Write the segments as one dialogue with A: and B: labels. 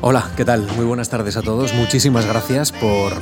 A: Hola, ¿qué tal? Muy buenas tardes a todos. Muchísimas gracias por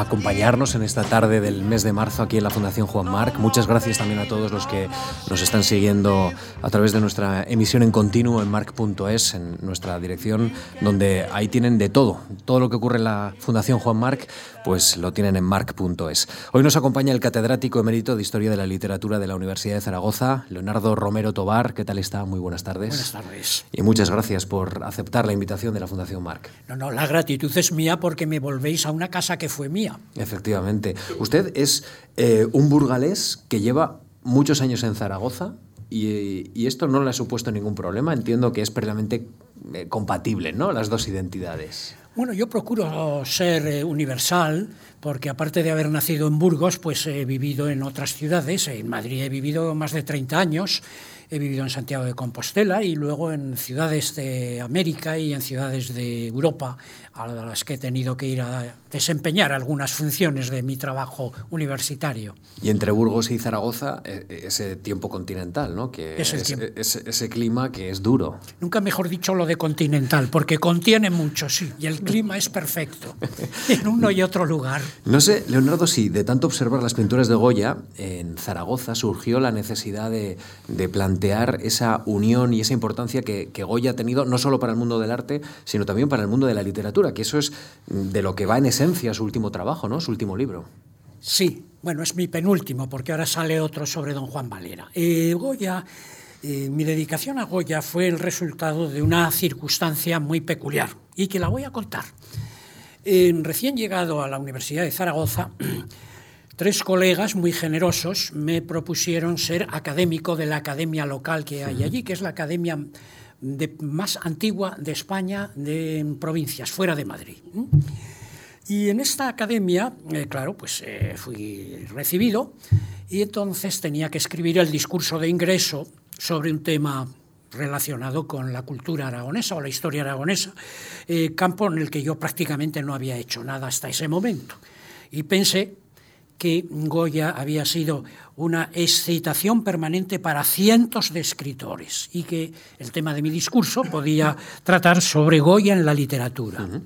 A: acompañarnos en esta tarde del mes de marzo aquí en la Fundación Juan Marc. Muchas gracias también a todos los que nos están siguiendo a través de nuestra emisión en continuo en marc.es, en nuestra dirección, donde ahí tienen de todo. Todo lo que ocurre en la Fundación Juan Marc, pues lo tienen en marc.es. Hoy nos acompaña el catedrático emérito de Historia de la Literatura de la Universidad de Zaragoza, Leonardo Romero Tobar. ¿Qué tal está? Muy buenas tardes.
B: Buenas tardes.
A: Y muchas gracias por aceptar la invitación de la Fundación Marc.
B: No, no, la gratitud es mía porque me volvéis a una casa que fue mía.
A: Efectivamente. Usted es eh, un burgalés que lleva muchos años en Zaragoza y, y, esto no le ha supuesto ningún problema. Entiendo que es plenamente eh, compatible, ¿no? Las dos identidades.
B: Bueno, yo procuro ser eh, universal porque aparte de haber nacido en Burgos, pues he vivido en otras ciudades. En Madrid he vivido más de 30 años he vivido en Santiago de Compostela y luego en ciudades de América y en ciudades de Europa a las que he tenido que ir a desempeñar algunas funciones de mi trabajo universitario.
A: Y entre Burgos y Zaragoza, e, e, ese tiempo continental, ¿no? Que
B: es
A: es, ese, ese clima que es duro.
B: Nunca mejor dicho lo de continental, porque contiene mucho, sí, y el clima es perfecto en uno y otro lugar.
A: No sé, Leonardo, si de tanto observar las pinturas de Goya, en Zaragoza surgió la necesidad de, de plantear esa unión y esa importancia que, que Goya ha tenido no solo para el mundo del arte, sino también para el mundo de la literatura, que eso es de lo que va en esencia su último trabajo, ¿no? Su último libro.
B: Sí, bueno, es mi penúltimo, porque ahora sale otro sobre don Juan Valera. Eh, Goya, eh, mi dedicación a Goya fue el resultado de una circunstancia muy peculiar y que la voy a contar. Eh, recién llegado a la Universidad de Zaragoza, tres colegas muy generosos me propusieron ser académico de la academia local que hay allí, que es la academia más antigua de España, de provincias, fuera de Madrid. Y en esta academia, eh, claro, pues eh, fui recibido y entonces tenía que escribir el discurso de ingreso sobre un tema relacionado con la cultura aragonesa o la historia aragonesa, eh, campo en el que yo prácticamente no había hecho nada hasta ese momento. Y pensé que Goya había sido una excitación permanente para cientos de escritores y que el tema de mi discurso podía tratar sobre Goya en la literatura. Uh -huh.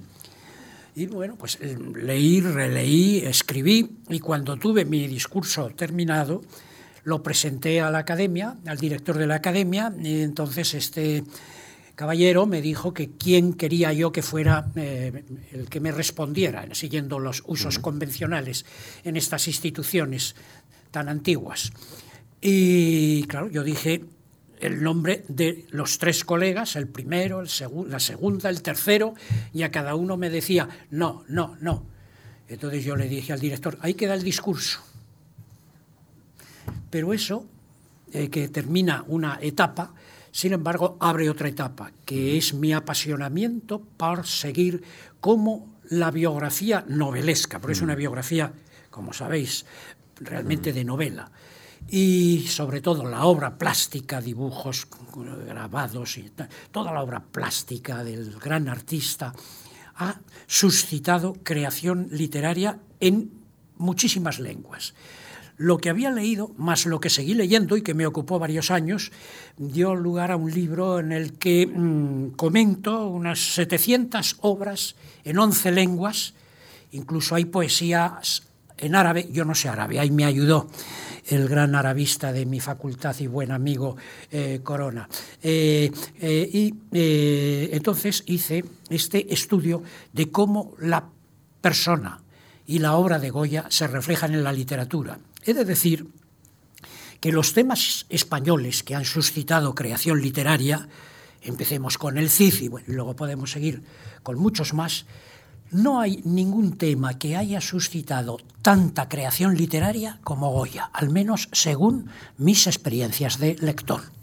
B: Y bueno, pues leí, releí, escribí y cuando tuve mi discurso terminado, lo presenté a la academia, al director de la academia, y entonces este caballero me dijo que quién quería yo que fuera eh, el que me respondiera, siguiendo los usos uh -huh. convencionales en estas instituciones tan antiguas. Y claro, yo dije el nombre de los tres colegas, el primero, el segu la segunda, el tercero, y a cada uno me decía, no, no, no. Entonces yo le dije al director, ahí queda el discurso. Pero eso, eh, que termina una etapa, sin embargo, abre otra etapa, que es mi apasionamiento por seguir como la biografía novelesca, porque es una biografía, como sabéis, realmente de novela. Y sobre todo la obra plástica, dibujos grabados y toda la obra plástica del gran artista ha suscitado creación literaria en muchísimas lenguas. Lo que había leído, más lo que seguí leyendo y que me ocupó varios años, dio lugar a un libro en el que mmm, comento unas 700 obras en 11 lenguas, incluso hay poesías en árabe, yo no sé árabe, ahí me ayudó el gran arabista de mi facultad y buen amigo eh, Corona. Eh, eh, y entonces hice este estudio de cómo la persona y la obra de Goya se reflejan en la literatura. He de decir que los temas españoles que han suscitado creación literaria, empecemos con el Cid y, y luego podemos seguir con muchos más, no hay ningún tema que haya suscitado tanta creación literaria como Goya, al menos según mis experiencias de lector.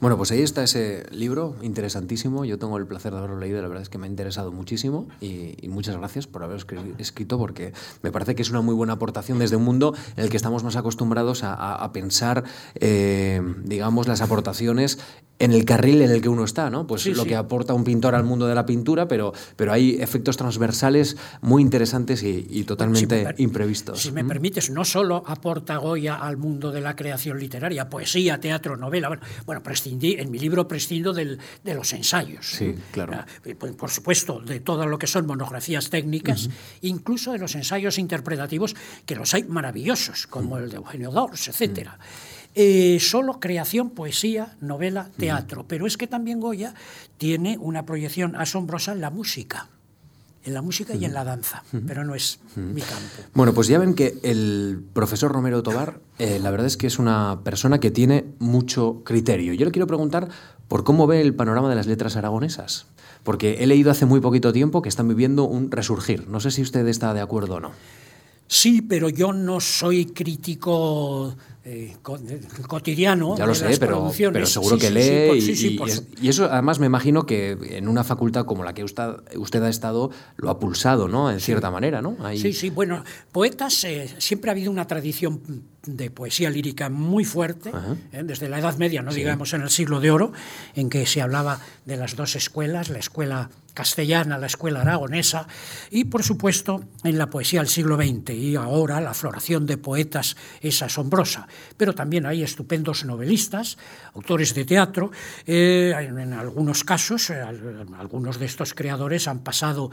A: Bueno, pues ahí está ese libro interesantísimo. Yo tengo el placer de haberlo leído, la verdad es que me ha interesado muchísimo y, y, muchas gracias por haberlo escrito porque me parece que es una muy buena aportación desde un mundo en el que estamos más acostumbrados a, a, a pensar, eh, digamos, las aportaciones en el carril en el que uno está, ¿no? Pues sí, lo sí. que aporta un pintor al mundo de la pintura, pero, pero hay efectos transversales muy interesantes y, y totalmente si imprevistos.
B: Si me permites, no solo aporta Goya al mundo de la creación literaria, poesía, teatro, novela, bueno, Bueno, prescindí, en mi libro prescindo del, de los ensayos.
A: Sí, claro.
B: Eh, por, por, supuesto, de todo lo que son monografías técnicas, uh -huh. incluso de los ensayos interpretativos, que los hay maravillosos, como uh -huh. el de Eugenio Dors, etc. Uh -huh. Eh, solo creación, poesía, novela, teatro. Pero es que también Goya tiene una proyección asombrosa en la música en la música y en la danza, pero no es mi campo.
A: Bueno, pues ya ven que el profesor Romero Tobar, eh, la verdad es que es una persona que tiene mucho criterio. Yo le quiero preguntar por cómo ve el panorama de las letras aragonesas, porque he leído hace muy poquito tiempo que están viviendo un resurgir. No sé si usted está de acuerdo o no.
B: Sí, pero yo no soy crítico eh, cotidiano.
A: Ya lo sé, pero, pero, seguro
B: sí,
A: que lee.
B: sí, sí,
A: y,
B: por,
A: y, es, y, eso, además, me imagino que en una facultad como la que usted, usted ha estado, lo ha pulsado, ¿no? En cierta manera, ¿no?
B: Ahí... Sí, sí, bueno, poetas, eh, siempre ha habido una tradición de poesía lírica muy fuerte, eh, desde la Edad Media, no digamos en el siglo de oro, en que se hablaba de las dos escuelas, la escuela castellana, la escuela aragonesa, y por supuesto en la poesía del siglo XX. Y ahora la floración de poetas es asombrosa, pero también hay estupendos novelistas, autores de teatro. Eh, en, algunos casos, eh, algunos de estos creadores han pasado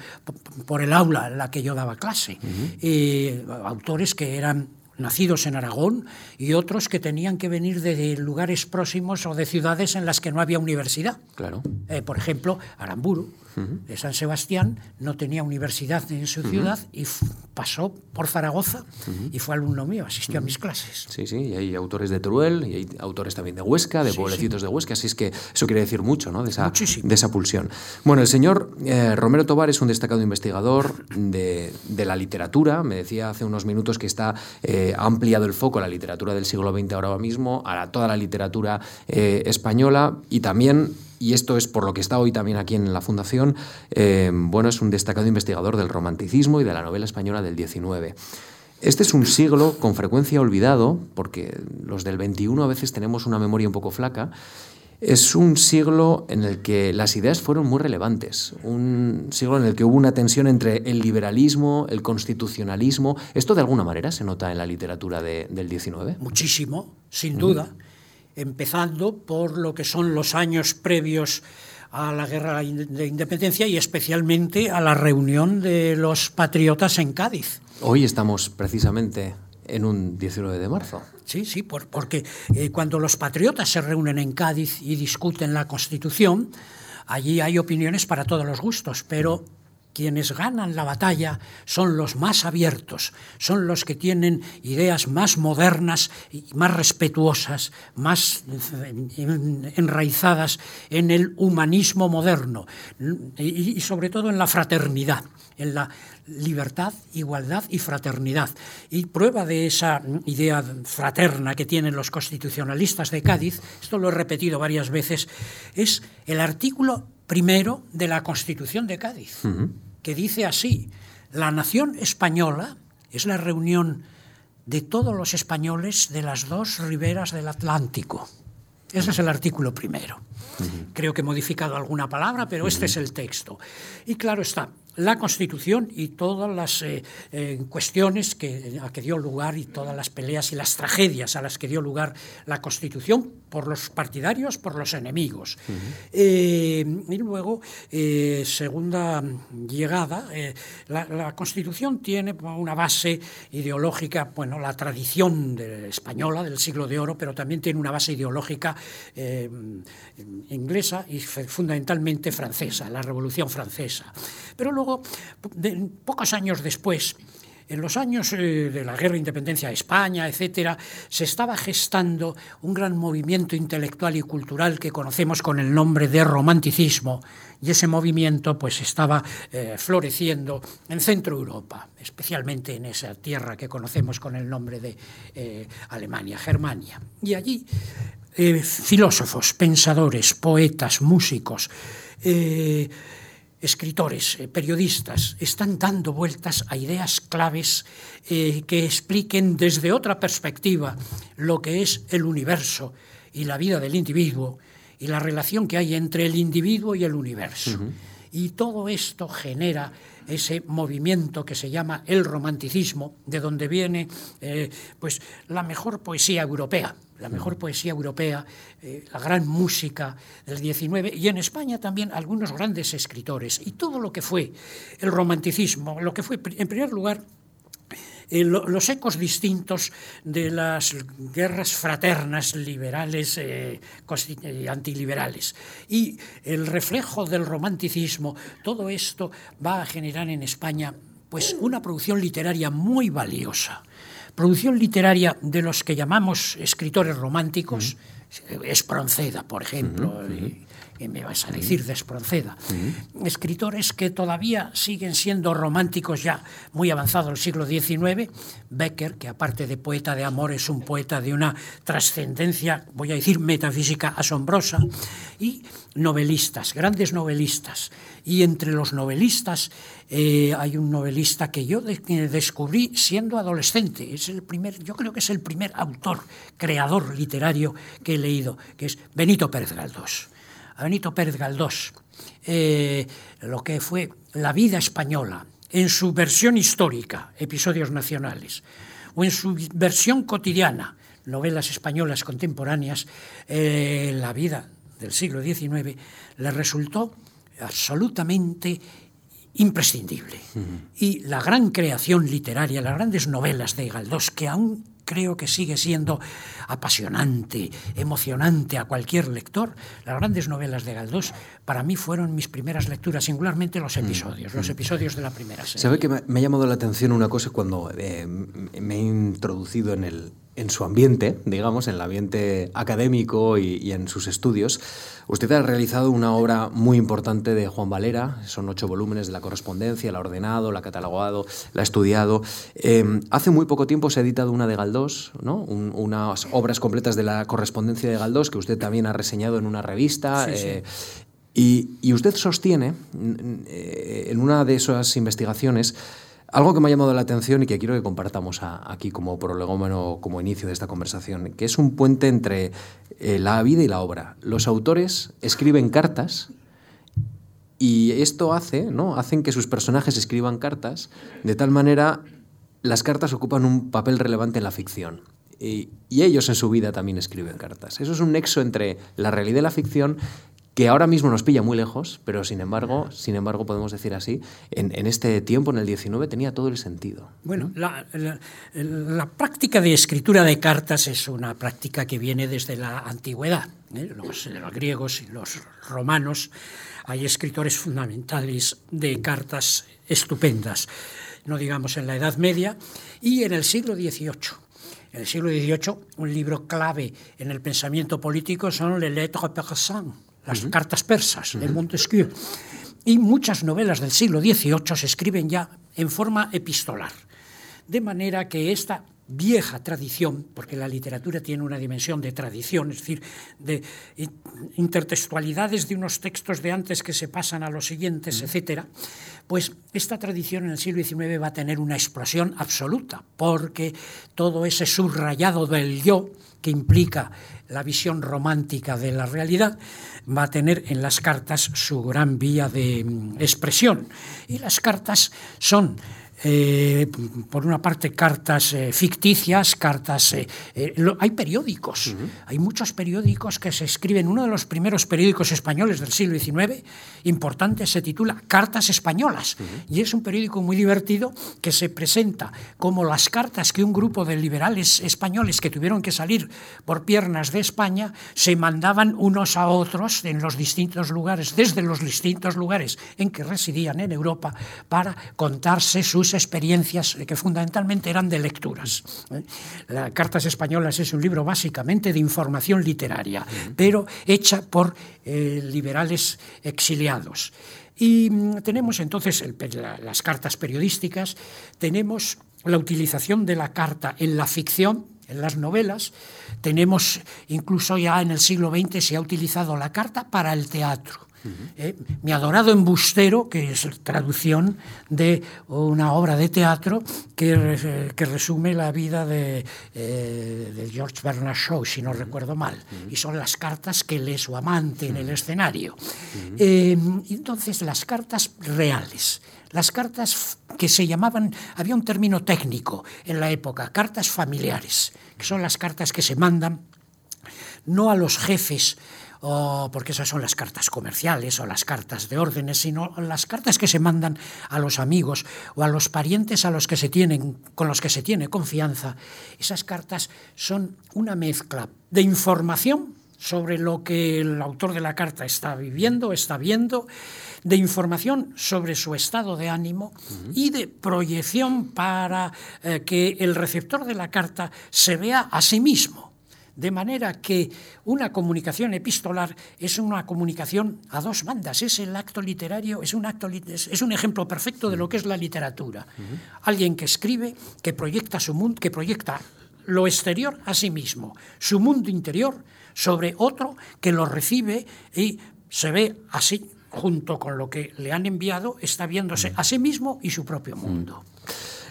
B: por el aula en la que yo daba clase. Uh -huh. eh, autores que eran nacidos en Aragón y otros que tenían que venir de lugares próximos o de ciudades en las que no había universidad.
A: Claro.
B: Por ejemplo, Aramburu, uh -huh. de San Sebastián, no tenía universidad en su ciudad uh -huh. y pasó por Zaragoza uh -huh. y fue alumno mío, asistió a mis clases.
A: Sí, sí, y hay autores de Teruel y hay autores también de Huesca, de sí, pueblecitos sí. de Huesca, así es que eso quiere decir mucho, ¿no? De esa, de esa pulsión. Bueno, el señor eh, Romero Tobar es un destacado investigador de, de, la literatura, me decía hace unos minutos que está, eh, ha ampliado el foco a la literatura del siglo XX ahora mismo, a la, toda la literatura eh, española y también y esto es por lo que está hoy también aquí en la Fundación, eh, bueno, es un destacado investigador del romanticismo y de la novela española del XIX. Este es un siglo con frecuencia olvidado, porque los del XXI a veces tenemos una memoria un poco flaca, es un siglo en el que las ideas fueron muy relevantes, un siglo en el que hubo una tensión entre el liberalismo, el constitucionalismo. ¿Esto de alguna manera se nota en la literatura de, del XIX?
B: Muchísimo, sin duda. Mm empezando por lo que son los años previos a la guerra de independencia y especialmente a la reunión de los patriotas en Cádiz.
A: Hoy estamos precisamente en un 19 de marzo.
B: Sí, sí, por, porque eh, cuando los patriotas se reúnen en Cádiz y discuten la Constitución, allí hay opiniones para todos los gustos, pero quienes ganan la batalla son los más abiertos, son los que tienen ideas más modernas y más respetuosas, más enraizadas en el humanismo moderno y, sobre todo en la fraternidad, en la libertad, igualdad y fraternidad. Y prueba de esa idea fraterna que tienen los constitucionalistas de Cádiz, esto lo he repetido varias veces, es el artículo primero de la Constitución de Cádiz, uh -huh. que dice así, la nación española es la reunión de todos los españoles de las dos riberas del Atlántico. Ese es el artículo primero. Uh -huh. Creo que he modificado alguna palabra, pero uh -huh. este es el texto. Y claro está, la Constitución y todas las eh, eh, cuestiones que, a que dio lugar y todas las peleas y las tragedias a las que dio lugar la Constitución por los partidarios, por los enemigos. Uh -huh. eh, y luego, segunda llegada, la, la, Constitución tiene una base ideológica, bueno, la tradición de, española del siglo de oro, pero también tiene una base ideológica inglesa y fundamentalmente francesa, la Revolución Francesa. Pero luego, de, pocos años después, en los años eh, de la guerra de independencia de España, etcétera, se estaba gestando un gran movimiento intelectual y cultural que conocemos con el nombre de romanticismo, y ese movimiento pues estaba eh, floreciendo en Centro Europa, especialmente en esa tierra que conocemos con el nombre de eh, Alemania, Germania. Y allí filósofos, pensadores, poetas, músicos, escritores, eh, periodistas, están dando vueltas a ideas claves eh, que expliquen desde otra perspectiva lo que es el universo y la vida del individuo y la relación que hay entre el individuo y el universo. Uh -huh. Y todo esto genera ese movimiento que se llama el romanticismo, de donde viene eh, pues, la mejor poesía europea, la mejor poesía europea, eh, la gran música del XIX y en España también algunos grandes escritores y todo lo que fue el romanticismo, lo que fue en primer lugar eh, los ecos distintos de las guerras fraternas liberales y eh, antiliberales. Y el reflejo del romanticismo, todo esto va a generar en España pues una producción literaria muy valiosa. Producción literaria de los que llamamos escritores románticos, Espronceda, por ejemplo, ¿qué me vas a decir de Espronceda? Escritores que todavía siguen siendo románticos ya muy avanzado el siglo XIX, Becker, que aparte de poeta de amor es un poeta de una trascendencia, voy a decir metafísica asombrosa, y novelistas, grandes novelistas. Y entre los novelistas eh, hay un novelista que yo descubrí siendo adolescente. Es el primer, yo creo que es el primer autor, creador literario que he leído, que es Benito Pérez Galdós. A Benito Pérez Galdós, eh, lo que fue la vida española en su versión histórica, episodios nacionales, o en su versión cotidiana, novelas españolas contemporáneas, eh, la vida del siglo XIX, le resultó absolutamente imprescindible. Y la gran creación literaria, las grandes novelas de Galdós, que aún creo que sigue siendo apasionante, emocionante a cualquier lector. Las grandes novelas de Galdós para mí fueron mis primeras lecturas, singularmente los mm, episodios, los mm. episodios de la primera serie.
A: ¿Sabe que me, ha llamado la atención una cosa cuando eh, me he introducido en el, en su ambiente, digamos, en el ambiente académico y, en sus estudios. Usted ha realizado una obra muy importante de Juan Valera, son ocho volúmenes de la correspondencia, la ha ordenado, la ha catalogado, la ha estudiado. Em, hace muy poco tiempo se ha editado una de Galdós, ¿no? unas obras completas de la correspondencia de Galdós, que usted también ha reseñado en una revista. Eh, y, y, usted sostiene eh, en una de esas investigaciones algo que me ha llamado la atención y que quiero que compartamos aquí como prolegómeno, como inicio de esta conversación, que es un puente entre eh, la vida y la obra. Los autores escriben cartas y esto hace, ¿no? Hacen que sus personajes escriban cartas, de tal manera las cartas ocupan un papel relevante en la ficción. Y, y, ellos en su vida también escriben cartas. Eso es un nexo entre la realidad y la ficción que ahora mismo nos pilla muy lejos, pero sin embargo, sin embargo podemos decir así, en, este tiempo, en el 19, tenía todo el sentido.
B: Bueno, la, práctica de escritura de cartas es una práctica que viene desde la antigüedad. ¿eh? Los, los, griegos y los romanos hay escritores fundamentales de cartas estupendas, no digamos en la Edad Media, y en el siglo XVIII. En el siglo XVIII, un libro clave en el pensamiento político son Les Lettres persanes, las cartas persas de Montesquieu. Y muchas novelas del siglo XVIII se escriben ya en forma epistolar. De manera que esta vieja tradición, porque la literatura tiene una dimensión de tradición, es decir, de intertextualidades de unos textos de antes que se pasan a los siguientes, etcétera, pues esta tradición en el siglo XIX va a tener una explosión absoluta, porque todo ese subrayado del yo que implica la visión romántica de la realidad, va a tener en las cartas su gran vía de mm, expresión. Y las cartas son eh, por una parte cartas eh, ficticias, cartas... Eh, hay periódicos, hay muchos periódicos que se escriben. Uno de los primeros periódicos españoles del siglo XIX, importante, se titula Cartas Españolas. Y es un periódico muy divertido que se presenta como las cartas que un grupo de liberales españoles que tuvieron que salir por piernas de España se mandaban unos a otros en los distintos lugares, desde los distintos lugares en que residían en Europa, para contarse sus experiencias que fundamentalmente eran de lecturas. ¿eh? La Cartas Españolas es un libro básicamente de información literaria, pero hecha por eh, liberales exiliados. Y mm, tenemos entonces las cartas periodísticas, tenemos la utilización de la carta en la ficción, en las novelas, tenemos incluso ya en el siglo XX se ha utilizado la carta para el teatro. Eh, mi adorado embustero, que es traducción de una obra de teatro que, que resume la vida de, eh, de, George Bernard Shaw, si no recuerdo mal, y son las cartas que lee su amante en el escenario. Eh, entonces, las cartas reales, las cartas que se llamaban, había un término técnico en la época, cartas familiares, que son las cartas que se mandan no a los jefes, o porque esas son las cartas comerciales o las cartas de órdenes, sino las cartas que se mandan a los amigos o a los parientes a los que se tienen, con los que se tiene confianza. Esas cartas son una mezcla de información sobre lo que el autor de la carta está viviendo, está viendo, de información sobre su estado de ánimo y de proyección para eh, que el receptor de la carta se vea a sí mismo de manera que una comunicación epistolar es una comunicación a dos bandas, es el acto literario, es un, acto, es un ejemplo perfecto de lo que es la literatura. Alguien que escribe, que proyecta su mundo, que proyecta lo exterior a sí mismo, su mundo interior sobre otro que lo recibe y se ve así, junto con lo que le han enviado, está viéndose a sí mismo y su propio mundo.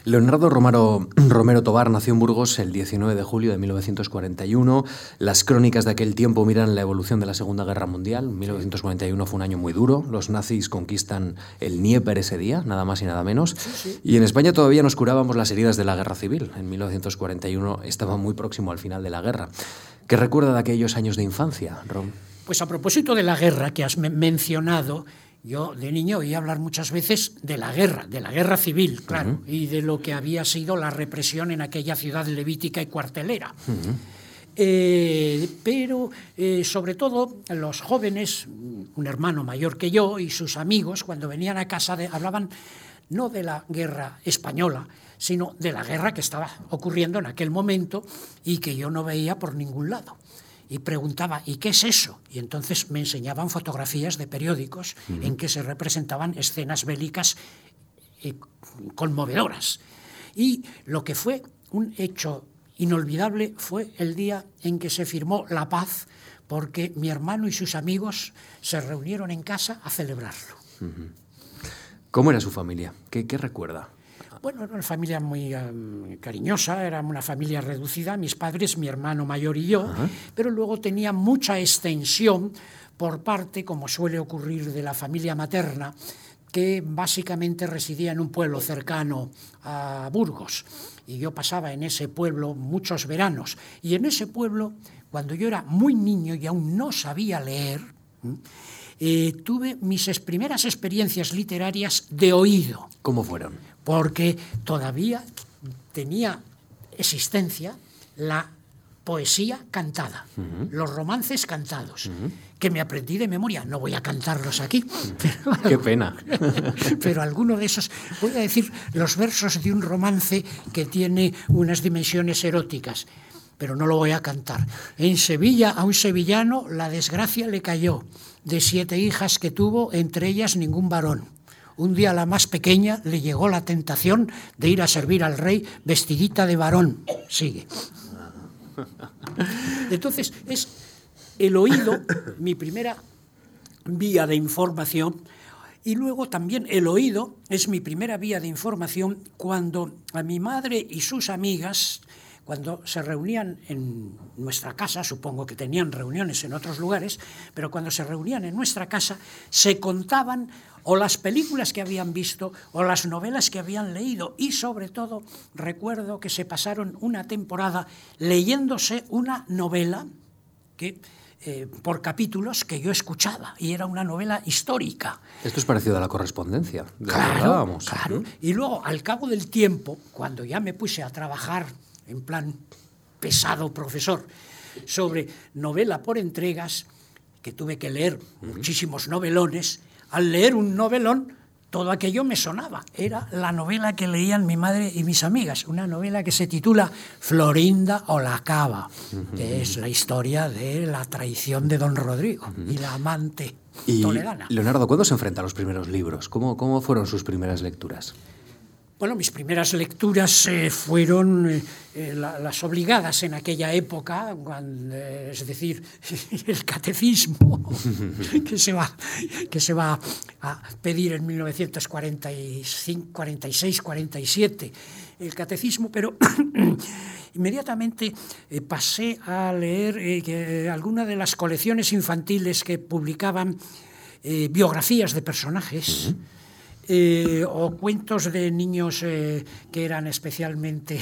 A: Leonardo Romero, Romero Tobar nació en Burgos el 19 de julio de 1941. Las crónicas de aquel tiempo miran la evolución de la Segunda Guerra Mundial. 1941 fue un año muy duro. Los nazis conquistan el Dnieper ese día, nada más y nada menos. Y en España todavía nos curábamos las heridas de la Guerra Civil. En 1941 estaba muy próximo al final de la guerra. ¿Qué recuerda de aquellos años de infancia, Rom?
B: Pues a propósito de la guerra que has mencionado, yo de niño oí hablar muchas veces de la guerra, de la guerra civil, claro, y de lo que había sido la represión en aquella ciudad levítica y cuartelera. Eh, pero eh, sobre todo los jóvenes, un hermano mayor que yo y sus amigos, cuando venían a casa hablaban no de la guerra española, sino de la guerra que estaba ocurriendo en aquel momento y que yo no veía por ningún lado y preguntaba, ¿y qué es eso? Y entonces me enseñaban fotografías de periódicos en que se representaban escenas bélicas eh, conmovedoras. Y lo que fue un hecho inolvidable fue el día en que se firmó la paz, porque mi hermano y sus amigos se reunieron en casa a celebrarlo.
A: ¿Cómo era su familia? ¿Qué, qué recuerda?
B: Bueno, era una familia muy cariñosa, era una familia reducida, mis padres, mi hermano mayor y yo, pero luego tenía mucha extensión por parte, como suele ocurrir, de la familia materna, que básicamente residía en un pueblo cercano a Burgos. Y yo pasaba en ese pueblo muchos veranos. Y en ese pueblo, cuando yo era muy niño y aún no sabía leer, eh, tuve mis primeras experiencias literarias de oído.
A: ¿Cómo fueron?
B: Porque todavía tenía existencia la poesía cantada, los romances cantados, que me aprendí de memoria. No voy a cantarlos aquí.
A: Qué pena.
B: pero alguno de esos, voy a decir los versos de un romance que tiene unas dimensiones eróticas, pero no lo voy a cantar. En Sevilla a un sevillano la desgracia le cayó, de siete hijas que tuvo, entre ellas ningún varón un día la más pequeña le llegó la tentación de ir a servir al rey vestidita de varón. Sigue. Entonces, es el oído mi primera vía de información y luego también el oído es mi primera vía de información cuando a mi madre y sus amigas, cuando se reunían en nuestra casa, supongo que tenían reuniones en otros lugares, pero cuando se reunían en nuestra casa, se contaban o las películas que habían visto o las novelas que habían leído y sobre todo recuerdo que se pasaron una temporada leyéndose una novela que eh, por capítulos que yo escuchaba y era una novela histórica.
A: Esto es parecido a la correspondencia.
B: claro, claro. Y luego, al cabo del tiempo, cuando ya me puse a trabajar en plan pesado profesor sobre novela por entregas, que tuve que leer muchísimos novelones, al leer un novelón, todo aquello me sonaba. Era la novela que leían mi madre y mis amigas, una novela que se titula Florinda o la Cava, que es la historia de la traición de don Rodrigo y la amante toledana.
A: Leonardo, ¿cuándo se enfrenta a los primeros libros? ¿Cómo, cómo fueron sus primeras lecturas?
B: Bueno, mis primeras lecturas eh, fueron eh, eh, las obligadas en aquella época, es decir, el catecismo que se va, que se va a pedir en 1946-47, el catecismo, pero inmediatamente pasé a leer algunas de las colecciones infantiles que publicaban biografías de personajes. Eh, o cuentos de niños eh, que eran especialmente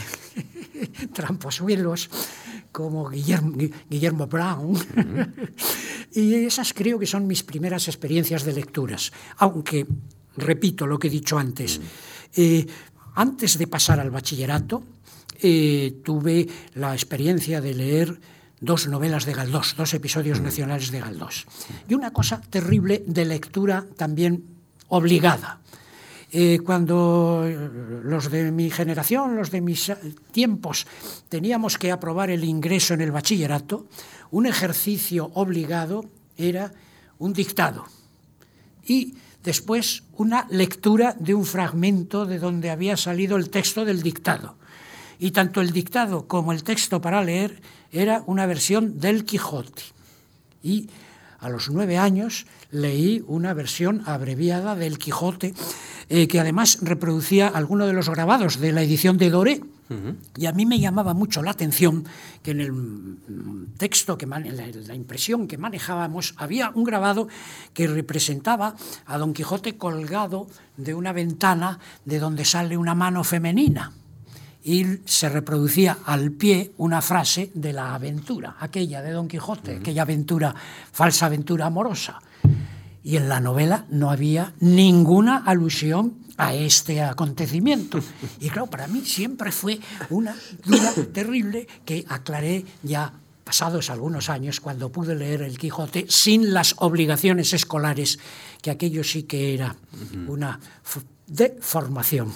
B: tramposuelos, como Guillermo, Guillermo Brown. y esas creo que son mis primeras experiencias de lecturas, aunque, repito lo que he dicho antes, eh, antes de pasar al bachillerato, eh, tuve la experiencia de leer dos novelas de Galdós, dos episodios nacionales de Galdós. Y una cosa terrible de lectura también obligada. Eh, cuando los de mi generación, los de mis tiempos, teníamos que aprobar el ingreso en el bachillerato, un ejercicio obligado era un dictado y después una lectura de un fragmento de donde había salido el texto del dictado. Y tanto el dictado como el texto para leer era una versión del Quijote. Y a los nueve años leí una versión abreviada del Quijote, eh, que además reproducía algunos de los grabados de la edición de Doré. Y a mí me llamaba mucho la atención que en el texto, que la, impresión que manejábamos, había un grabado que representaba a Don Quijote colgado de una ventana de donde sale una mano femenina y se reproducía al pie una frase de la aventura, aquella de Don Quijote, aquella aventura, falsa aventura amorosa. Y en la novela no había ninguna alusión a este acontecimiento. Y claro, para mí siempre fue una duda terrible que aclaré ya pasados algunos años cuando pude leer El Quijote sin las obligaciones escolares, que aquello sí que era una de formación.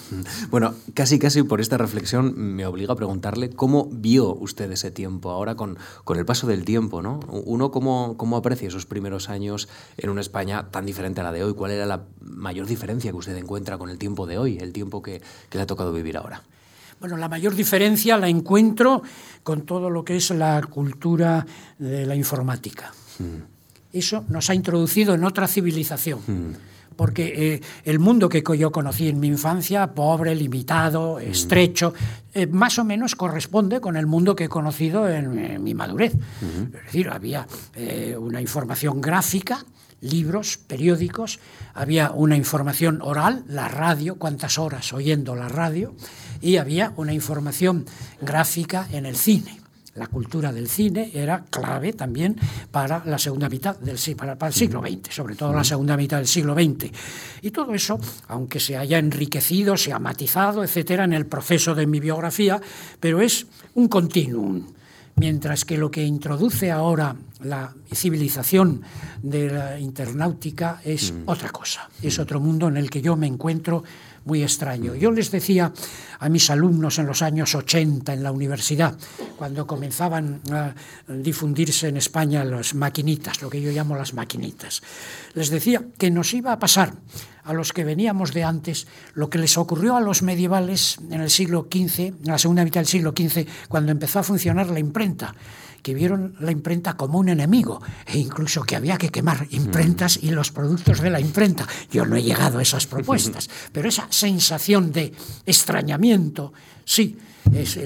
A: Bueno, casi casi por esta reflexión me obliga a preguntarle cómo vio usted ese tiempo ahora con, con el paso del tiempo, ¿no? Uno, cómo, ¿cómo aprecia esos primeros años en una España tan diferente a la de hoy? ¿Cuál era la mayor diferencia que usted encuentra con el tiempo de hoy, el tiempo que, que le ha tocado vivir ahora?
B: Bueno, la mayor diferencia la encuentro con todo lo que es la cultura de la informática. Mm. Eso nos ha introducido en otra civilización. Mm porque eh, el mundo que yo conocí en mi infancia, pobre, limitado, mm. estrecho, eh, más o menos corresponde con el mundo que he conocido en, mi madurez. Es decir, había eh, una información gráfica, libros, periódicos, había una información oral, la radio, cuántas horas oyendo la radio, y había una información gráfica en el cine la cultura del cine era clave también para la segunda mitad del para, para el siglo XX, sobre todo la segunda mitad del siglo XX. Y todo eso, aunque se haya enriquecido, se ha matizado, etcétera, en el proceso de mi biografía, pero es un continuum. Mientras que lo que introduce ahora la civilización de la internautica es otra cosa, es otro mundo en el que yo me encuentro muy extraño. Yo les decía a mis alumnos en los años 80 en la universidad, cuando comenzaban a difundirse en España las maquinitas, lo que yo llamo las maquinitas, les decía que nos iba a pasar a los que veníamos de antes lo que les ocurrió a los medievales en el siglo XV, en la segunda mitad del siglo XV, cuando empezó a funcionar la imprenta que vieron la imprenta como un enemigo e incluso que había que quemar imprentas y los productos de la imprenta. Yo no he llegado a esas propuestas, pero esa sensación de extrañamiento, sí, es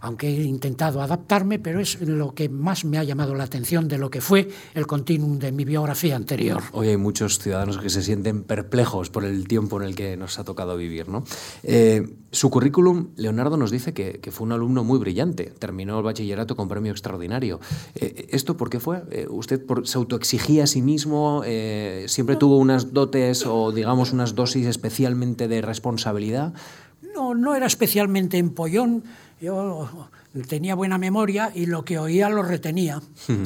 B: aunque he intentado adaptarme, pero es lo que más me ha llamado la atención de lo que fue el continuum de mi biografía anterior.
A: Hoy hay muchos ciudadanos que se sienten perplejos por el tiempo en el que nos ha tocado vivir. ¿no? Eh, su currículum, Leonardo nos dice que, fue un alumno muy brillante, terminó el bachillerato con premio extraordinario. Eh, ¿Esto por qué fue? Eh, ¿Usted se autoexigía a sí mismo? ¿Siempre tuvo unas dotes o digamos unas dosis especialmente de responsabilidad?
B: No, no era especialmente empollón. Yo tenía buena memoria y lo que oía lo retenía.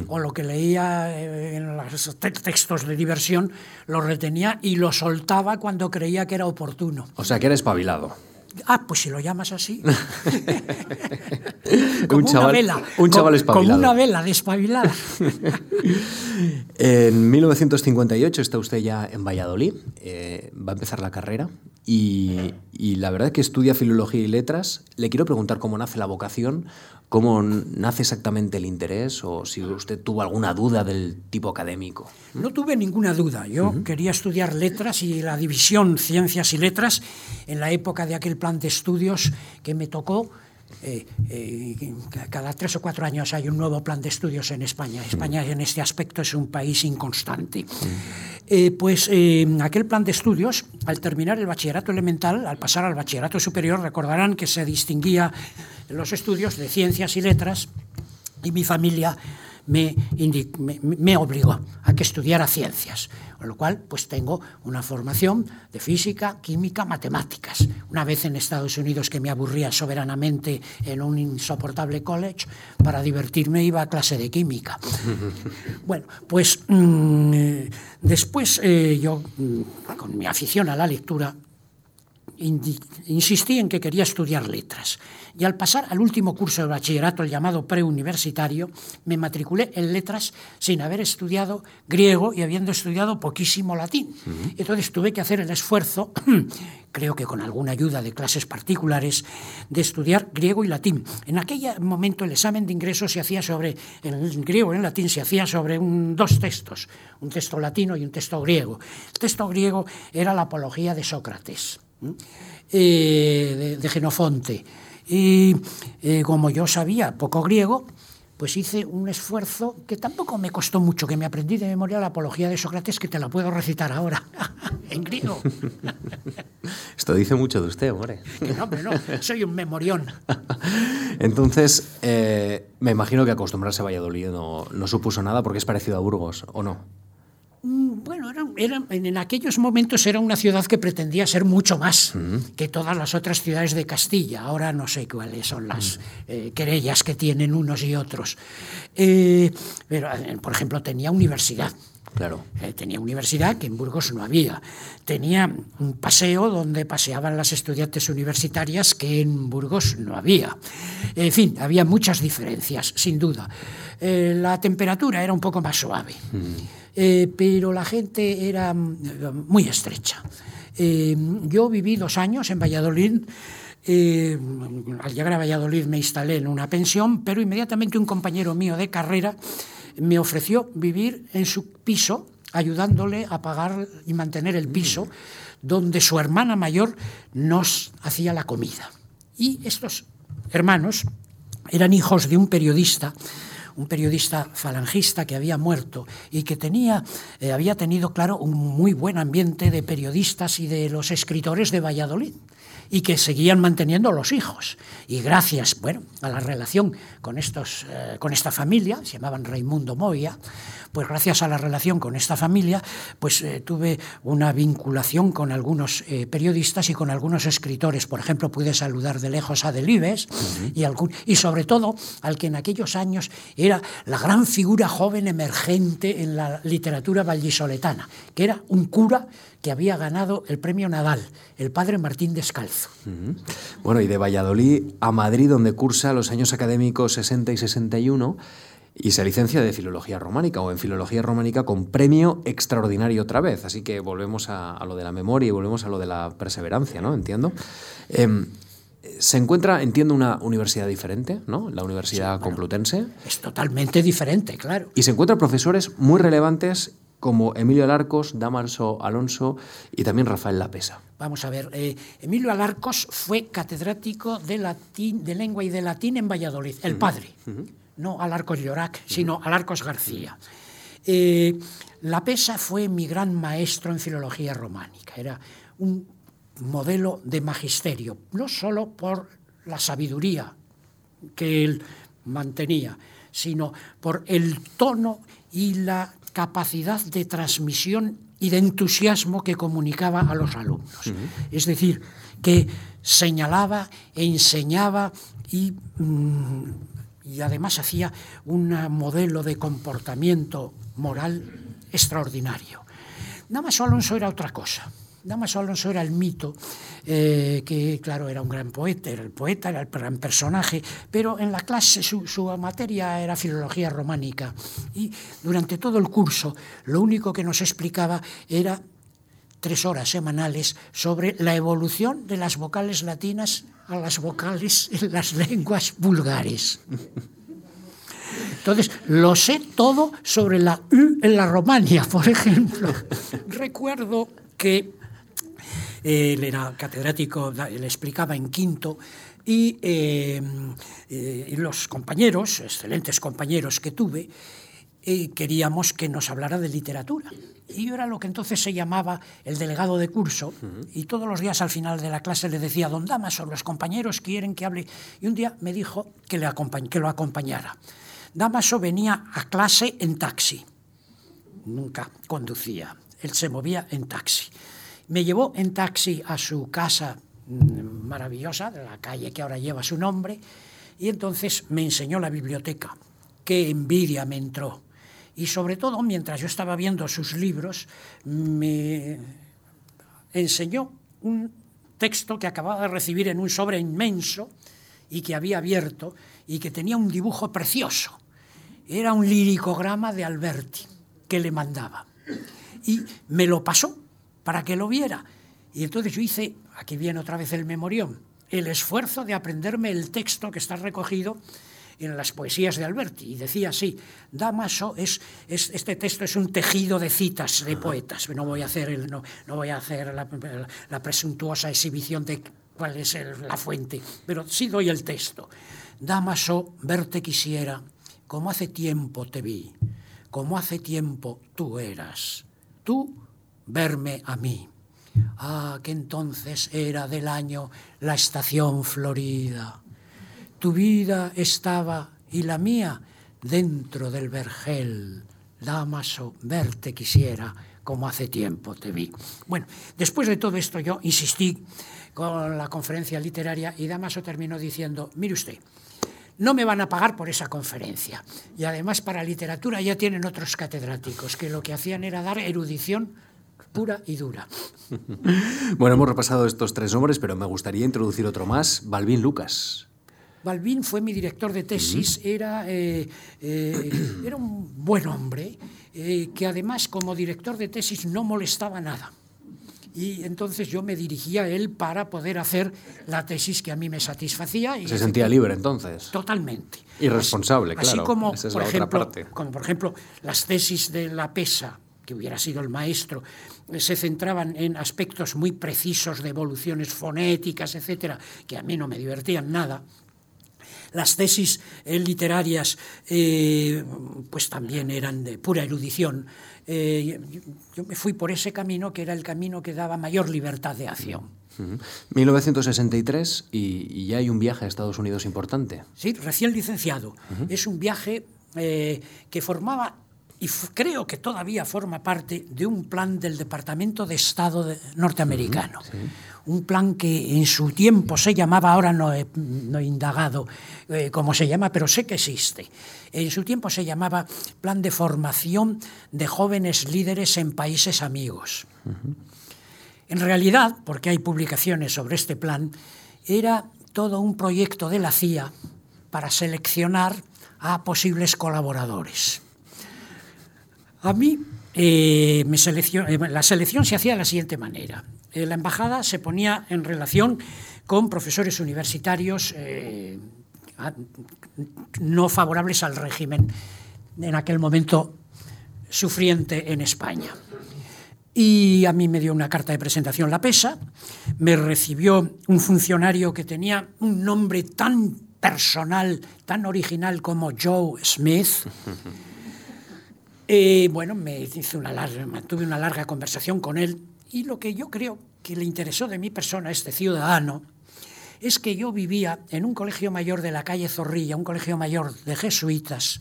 B: O lo que leía eh, en los textos de diversión lo retenía y lo soltaba cuando creía que era oportuno.
A: O sea, que era espabilado.
B: Ah, pues si lo llamas así.
A: como un chaval, una vela. Un chaval espabilado.
B: Como una vela despabilada.
A: en 1958 está usted ya en Valladolid. Eh, va a empezar la carrera. Y, la verdad es que estudia filología y letras. Le quiero preguntar cómo nace la vocación, cómo nace exactamente el interés o si usted tuvo alguna duda del tipo académico.
B: No tuve ninguna duda. Yo quería estudiar letras y la división ciencias y letras en la época de aquel plan de estudios que me tocó eh, eh, cada tres o cuatro años hay un nuevo plan de estudios en España. España en este aspecto es un país inconstante. Eh, pues aquel plan de estudios, al terminar el bachillerato elemental, al pasar al bachillerato superior, recordarán que se distinguía los estudios de ciencias y letras y mi familia me, me, obligó a que estudiara ciencias, con lo cual pues tengo una formación de física, química, matemáticas. Una vez en Estados Unidos que me aburría soberanamente en un insoportable college, para divertirme iba a clase de química. Bueno, pues mm, eh, después eh, yo, mm, con mi afición a la lectura, insistí en que quería estudiar letras y al pasar al último curso de bachillerato, el llamado preuniversitario, me matriculé en letras sin haber estudiado griego y habiendo estudiado poquísimo latín. Entonces tuve que hacer el esfuerzo, creo que con alguna ayuda de clases particulares, de estudiar griego y latín. En aquel momento el examen de ingreso se hacía sobre, en griego y en latín se hacía sobre dos textos, un texto latino y un texto griego. El texto griego era la apología de Sócrates. Eh, de, Genofonte. Y eh, como yo sabía poco griego, pues hice un esfuerzo que tampoco me costó mucho, que me aprendí de memoria la apología de Sócrates, que te la puedo recitar ahora, en griego.
A: Esto dice mucho de usted, hombre.
B: no, hombre, no, soy un memorión.
A: Entonces, eh, me imagino que acostumbrarse a Valladolid no, no supuso nada porque es parecido a Burgos, ¿o no?
B: Bueno, era, en aquellos momentos era una ciudad que pretendía ser mucho más que todas las otras ciudades de Castilla. Ahora no sé cuáles son las eh, querellas que tienen unos y otros. Eh, pero, eh, por ejemplo, tenía universidad.
A: Claro.
B: tenía universidad que en Burgos no había. Tenía un paseo donde paseaban las estudiantes universitarias que en Burgos no había. En fin, había muchas diferencias, sin duda. la temperatura era un poco más suave. Eh, pero la gente era mm, muy estrecha. Eh, yo viví dos años en Valladolid. Eh, al llegar a Valladolid me instalé en una pensión, pero inmediatamente un compañero mío de carrera me ofreció vivir en su piso, ayudándole a pagar y mantener el piso, donde su hermana mayor nos hacía la comida. Y estos hermanos eran hijos de un periodista un periodista falangista que había muerto y que tenía, eh, había tenido, claro, un muy buen ambiente de periodistas y de los escritores de Valladolid y que seguían manteniendo los hijos. Y gracias bueno, a la relación con, estos, eh, con esta familia, se llamaban Raimundo Moya, pues gracias a la relación con esta familia, pues eh, tuve una vinculación con algunos eh, periodistas y con algunos escritores. Por ejemplo, pude saludar de lejos a Delibes y, algún, y sobre todo al que en aquellos años era la gran figura joven emergente en la literatura vallisoletana, que era un cura que había ganado el premio Nadal, el padre Martín Descalzo.
A: Bueno, y de Valladolid a Madrid, donde cursa los años académicos 60 y 61 y se licencia de Filología Románica o en Filología Románica con premio extraordinario otra vez. Así que volvemos a, lo de la memoria y volvemos a lo de la perseverancia, ¿no? Entiendo. Em, se encuentra, entiendo, una universidad diferente, ¿no? La Universidad Complutense.
B: Es totalmente diferente, claro.
A: Y se encuentran profesores muy relevantes como Emilio Alarcos, Damaso Alonso y también Rafael Lapesa.
B: Vamos a ver, eh, Emilio Alarcos fue catedrático de, latín, de lengua y de latín en Valladolid, el padre, no Alarcos Llorac, sino Alarcos García. Eh, Lapesa fue mi gran maestro en filología románica, era un modelo de magisterio, no solo por la sabiduría que él mantenía, sino por el tono y la capacidad de transmisión y de entusiasmo que comunicaba a los alumnos. Es decir, que señalaba, enseñaba y, mm, y además hacía un modelo de comportamiento moral extraordinario. Nada Alonso era otra cosa. Damaso Alonso era el mito, eh, que claro, era un gran poeta, era el poeta, era el gran personaje, pero en la clase su, materia era filología románica y durante todo el curso lo único que nos explicaba era tres horas semanales sobre la evolución de las vocales latinas a las vocales en las lenguas vulgares. Entonces, lo sé todo sobre la U en la Romania, por ejemplo. Recuerdo que él era catedrático, le explicaba en quinto, eh, y, los compañeros, excelentes compañeros que tuve, eh, queríamos que nos hablara de literatura. Y yo era lo que entonces se llamaba el delegado de curso, y todos los días al final de la clase le decía, don Damaso, los compañeros quieren que hable. Y un día me dijo que, le que lo acompañara. Damaso venía a clase en taxi, nunca conducía, él se movía en taxi. Me llevó en taxi a su casa mm, maravillosa, de la calle que ahora lleva su nombre, y entonces me enseñó la biblioteca. Qué envidia me entró. Y sobre todo, mientras yo estaba viendo sus libros, me enseñó un texto que acababa de recibir en un sobre inmenso y que había abierto y que tenía un dibujo precioso. Era un liricograma de Alberti que le mandaba. Y me lo pasó para que lo viera. Y entonces yo hice, aquí viene otra vez el memorión, el esfuerzo de aprenderme el texto que está recogido en las poesías de Alberti. Y decía así, Damaso es, es, este texto es un tejido de citas de poetas. No voy a hacer, el, no, no, voy a hacer la, la, presuntuosa exhibición de cuál es el, la fuente, pero sí doy el texto. Damaso, verte quisiera, como hace tiempo te vi, como hace tiempo tú eras. Tú verme a mí. Ah, que entonces era del año la estación florida tu vida estaba y la mía dentro del vergel. Damaso, verte quisiera como hace tiempo te vi. Bueno, después de todo esto yo insistí con la conferencia literaria y Damaso terminó diciendo, mire usted, no me van a pagar por esa conferencia. Y además para literatura ya tienen otros catedráticos que lo que hacían era dar erudición pura y dura.
A: bueno, hemos repasado estos tres nombres, pero me gustaría introducir otro más, Balbín Lucas.
B: Balbín fue mi director de tesis, era, eh, eh, era un buen hombre eh, que además como director de tesis no molestaba nada. Y entonces yo me dirigía a él para poder hacer la tesis que a mí me satisfacía. Y
A: Se sentía libre entonces.
B: Totalmente.
A: Irresponsable, claro.
B: Así como, por ejemplo, como por ejemplo las tesis de la PESA, que hubiera sido el maestro, se centraban en aspectos muy precisos de evoluciones fonéticas, etcétera, que a mí no me divertían nada las tesis eh, literarias eh, pues también eran de pura erudición. Eh, yo, me fui por ese camino que era el camino que daba mayor libertad de acción.
A: 1963 y, ya hay un viaje a Estados Unidos importante.
B: Sí, recién licenciado. Es un viaje que formaba y creo que todavía forma parte de un plan del Departamento de Estado norteamericano un plan que en su tiempo se llamaba, ahora no he, indagado eh, cómo se llama, pero sé que existe. En su tiempo se llamaba Plan de Formación de Jóvenes Líderes en Países Amigos. En realidad, porque hay publicaciones sobre este plan, era todo un proyecto de la CIA para seleccionar a posibles colaboradores. A mí eh, me eh, la selección se hacía de la siguiente manera. Eh, la embajada se ponía en relación con profesores universitarios no favorables al régimen en aquel momento sufriente en España. Y a mí me dio una carta de presentación la PESA, me recibió un funcionario que tenía un nombre tan personal, tan original como Joe Smith. Eh, bueno, me hice una larga, mantuve una larga conversación con él y lo que yo creo que le interesó de mi persona, este ciudadano, es que yo vivía en un colegio mayor de la calle Zorrilla, un colegio mayor de jesuitas,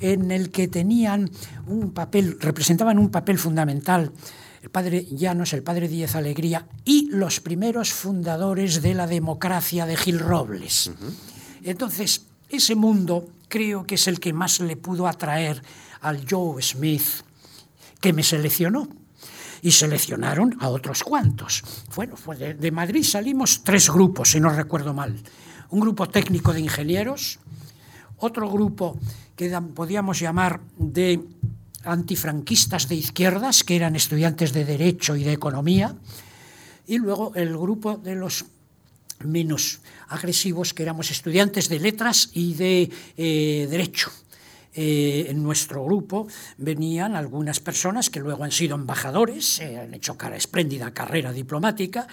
B: en el que tenían un papel, representaban un papel fundamental el padre Llanos, el padre Díez Alegría y los primeros fundadores de la democracia de Gil Robles. Entonces, ese mundo creo que es el que más le pudo atraer al Joe Smith, que me seleccionó y seleccionaron a otros cuantos. Bueno, de, Madrid salimos tres grupos, si no recuerdo mal. Un grupo técnico de ingenieros, otro grupo que podíamos llamar de antifranquistas de izquierdas, que eran estudiantes de Derecho y de Economía, y luego el grupo de los menos agresivos, que éramos estudiantes de Letras y de eh, Derecho. Eh, en nuestro grupo venían algunas personas que luego han sido embajadores, eh, han hecho cara, espléndida carrera diplomática,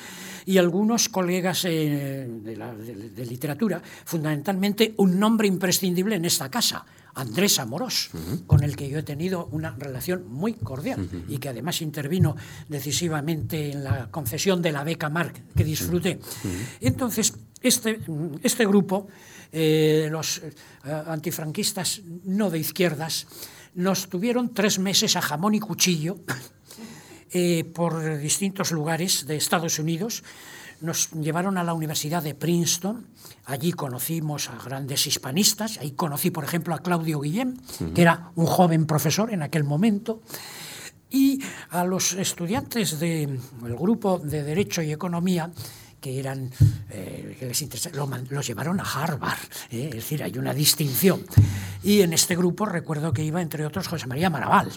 B: y algunos colegas eh, de, literatura, fundamentalmente un nombre imprescindible en esta casa, Andrés Amorós, con el que yo he tenido una relación muy cordial y que además intervino decisivamente en la concesión de la beca Marc que disfruté. Entonces, este, este grupo, eh, los eh, antifranquistas no de izquierdas, nos tuvieron tres meses a jamón y cuchillo eh, por distintos lugares de Estados Unidos. Nos llevaron a la Universidad de Princeton, allí conocimos a grandes hispanistas, ahí conocí, por ejemplo, a Claudio Guillén, que era un joven profesor en aquel momento, y a los estudiantes del grupo de Derecho y Economía, que eran eh, que les los llevaron a Harvard, eh, es decir, hay una distinción. Y en este grupo recuerdo que iba, entre otros, José María Maraval.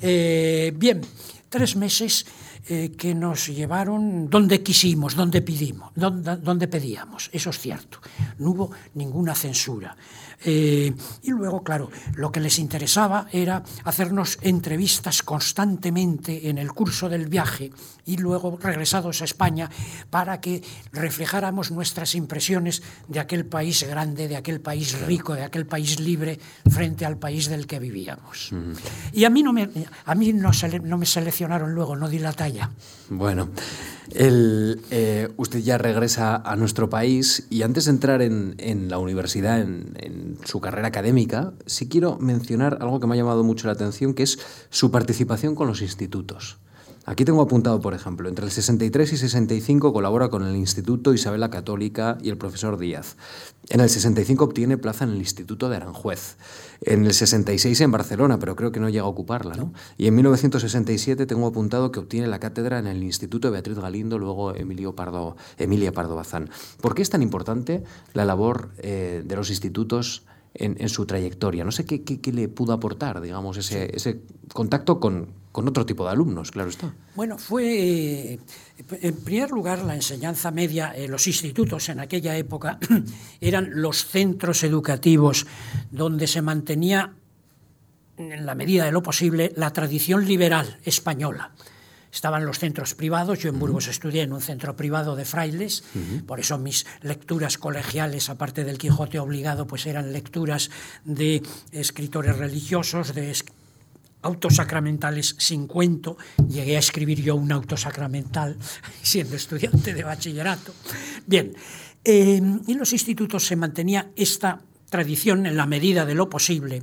B: Eh, bien, tres meses que nos llevaron donde quisimos, donde pedimos, donde, donde pedíamos, eso es cierto. No hubo ninguna censura. Eh, y luego, claro, lo que les interesaba era hacernos entrevistas constantemente en el curso del viaje y luego regresados a España para que reflejáramos nuestras impresiones de aquel país grande, de aquel país rico, de aquel país libre frente al país del que vivíamos. Y a mí no me, a mí no, no me seleccionaron luego, no di la talla.
A: Bueno, el, eh, usted ya regresa a nuestro país y antes de entrar en, en la universidad, en, en, su carrera académica, sí quiero mencionar algo que me ha llamado mucho la atención, que es su participación con los institutos. Aquí tengo apuntado, por ejemplo, entre el 63 y 65 colabora con el Instituto Isabel la Católica y el profesor Díaz. En el 65 obtiene plaza en el Instituto de Aranjuez. En el 66 en Barcelona, pero creo que no llega a ocuparla. ¿no? Y en 1967 tengo apuntado que obtiene la cátedra en el Instituto de Beatriz Galindo, luego Emilio Pardo, Emilia Pardo Bazán. ¿Por qué es tan importante la labor eh, de los institutos en, en, su trayectoria? No sé qué, qué, qué le pudo aportar, digamos, ese, ese contacto con, con otro tipo de alumnos, claro está.
B: Bueno, fue, en primer lugar, la enseñanza media, eh, los institutos en aquella época eran los centros educativos donde se mantenía, en la medida de lo posible, la tradición liberal española. Estaban los centros privados, yo en Burgos uh -huh. estudié en un centro privado de frailes, uh -huh. por eso mis lecturas colegiales, aparte del Quijote obligado, pues eran lecturas de escritores religiosos, de autosacramentales sin cuento. Llegué a escribir yo un autosacramental siendo estudiante de bachillerato. Bien, eh, en los institutos se mantenía esta tradición en la medida de lo posible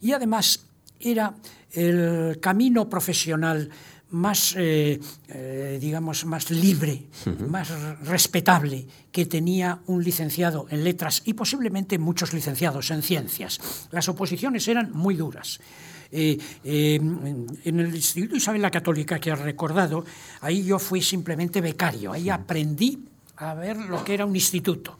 B: y además era el camino profesional más, eh, eh, digamos, más libre, uh -huh. más respetable que tenía un licenciado en letras y posiblemente muchos licenciados en ciencias. Las oposiciones eran muy duras. Eh, eh, en el Instituto Isabel la Católica que has recordado, ahí yo fui simplemente becario, ahí aprendí a ver lo que era un instituto.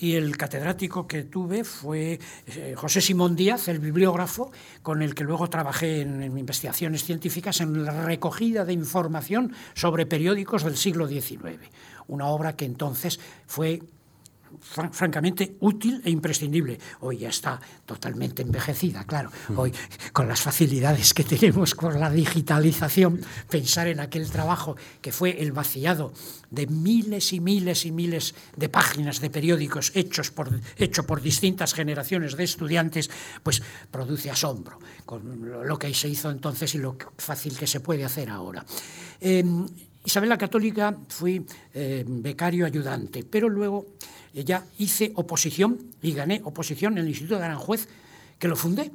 B: Y el catedrático que tuve fue eh, José Simón Díaz, el bibliógrafo, con el que luego trabajé en, en investigaciones científicas en la recogida de información sobre periódicos del siglo XIX. Una obra que entonces fue fran francamente útil e imprescindible. Hoy ya está totalmente envejecida, claro. Hoy, con las facilidades que tenemos con la digitalización, pensar en aquel trabajo que fue el vaciado de miles y miles y miles de páginas de periódicos hechos por, hecho por distintas generaciones de estudiantes, pues produce asombro con lo que se hizo entonces y lo fácil que se puede hacer ahora. Eh, Isabel la Católica fui eh, becario ayudante, pero luego ya hice oposición y gané oposición en el Instituto de Aranjuez, que lo fundé.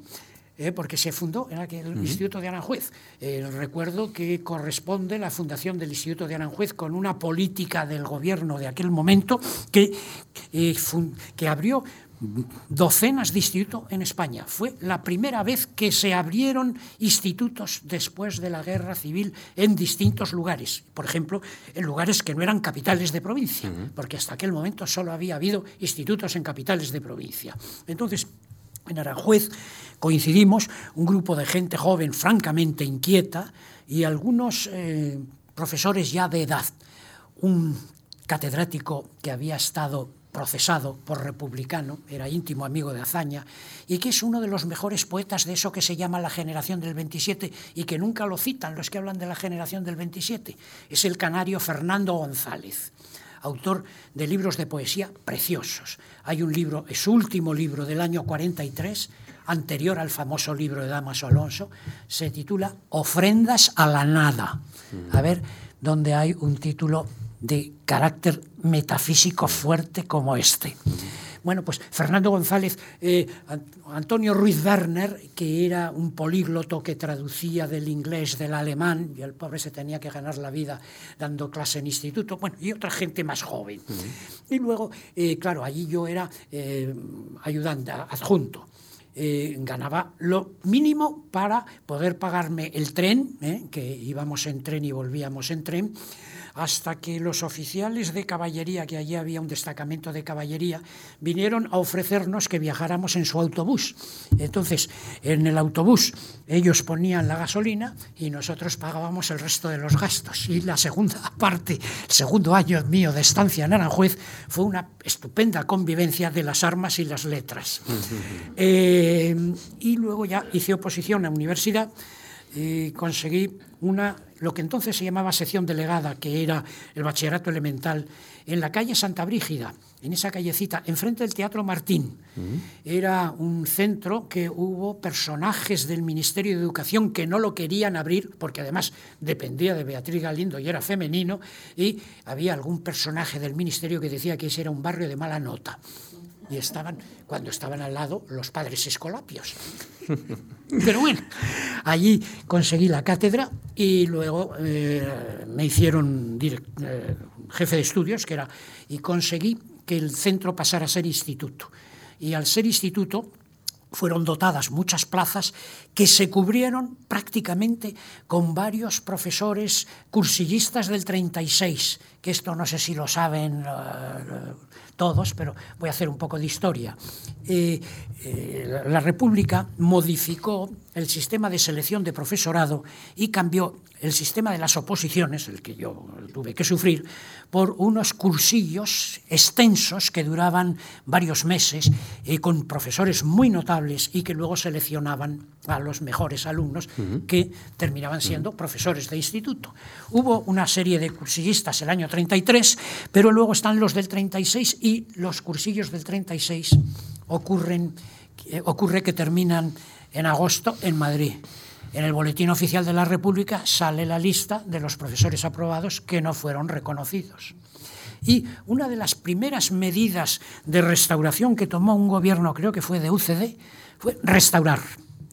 B: Eh, porque se fundó en aquel uh -huh. Instituto de Aranjuez. Eh, recuerdo que corresponde la fundación del Instituto de Aranjuez con una política del gobierno de aquel momento que, eh, que abrió docenas de institutos en España. Fue la primera vez que se abrieron institutos después de la guerra civil en distintos lugares. Por ejemplo, en lugares que no eran capitales de provincia, uh -huh. porque hasta aquel momento solo había habido institutos en capitales de provincia. Entonces, en Aranjuez coincidimos un grupo de gente joven francamente inquieta y algunos eh, profesores ya de edad. Un catedrático que había estado procesado por republicano, era íntimo amigo de Azaña, y que es uno de los mejores poetas de eso que se llama la generación del 27 y que nunca lo citan los que hablan de la generación del 27. Es el canario Fernando González autor de libros de poesía preciosos. Hay un libro, es su último libro del año 43, anterior al famoso libro de Damaso Alonso, se titula Ofrendas a la nada. A ver, donde hay un título de carácter metafísico fuerte como este. Bueno, pues Fernando González, eh, Antonio Ruiz Werner, que era un polígloto que traducía del inglés, del alemán, y el pobre se tenía que ganar la vida dando clase en instituto, bueno, y otra gente más joven. Y luego, eh, claro, allí yo era eh, ayudante, adjunto. ganaba lo mínimo para poder pagarme el tren, que íbamos en tren y volvíamos en tren, hasta que los oficiales de caballería, que allí había un destacamento de caballería, vinieron a ofrecernos que viajáramos en su autobús. Entonces, en el autobús ellos ponían la gasolina y nosotros pagábamos el resto de los gastos. Y la segunda parte, el segundo año mío de estancia en Aranjuez, fue una estupenda convivencia de las armas y las letras. Eh, y luego ya hice oposición a universidad y conseguí una lo que entonces se llamaba sección delegada, que era el bachillerato elemental, en la calle Santa Brígida, en esa callecita, enfrente del Teatro Martín. Era un centro que hubo personajes del Ministerio de Educación que no lo querían abrir, porque además dependía de Beatriz Galindo y era femenino, y había algún personaje del Ministerio que decía que ese era un barrio de mala nota estaban, cuando estaban al lado, los padres escolapios. Pero bueno, allí conseguí la cátedra y luego eh, me hicieron eh, jefe de estudios, que era, y conseguí que el centro pasara a ser instituto. Y al ser instituto, fueron dotadas muchas plazas que se cubrieron prácticamente con varios profesores cursillistas del 36, que esto no sé si lo saben todos, pero voy a hacer un poco de historia. Eh, eh, la República modificó el sistema de selección de profesorado y cambió el sistema de las oposiciones, el que yo tuve que sufrir, por unos cursillos extensos que duraban varios meses, eh, con profesores muy notables y que luego seleccionaban a los mejores alumnos que terminaban siendo profesores de instituto. Hubo una serie de cursillistas el año 33, pero luego están los del 36 y los cursillos del 36 ocurren, eh, ocurre que terminan en agosto en Madrid. En el Boletín Oficial de la República sale la lista de los profesores aprobados que no fueron reconocidos. Y una de las primeras medidas de restauración que tomó un gobierno, creo que fue de UCD, fue restaurar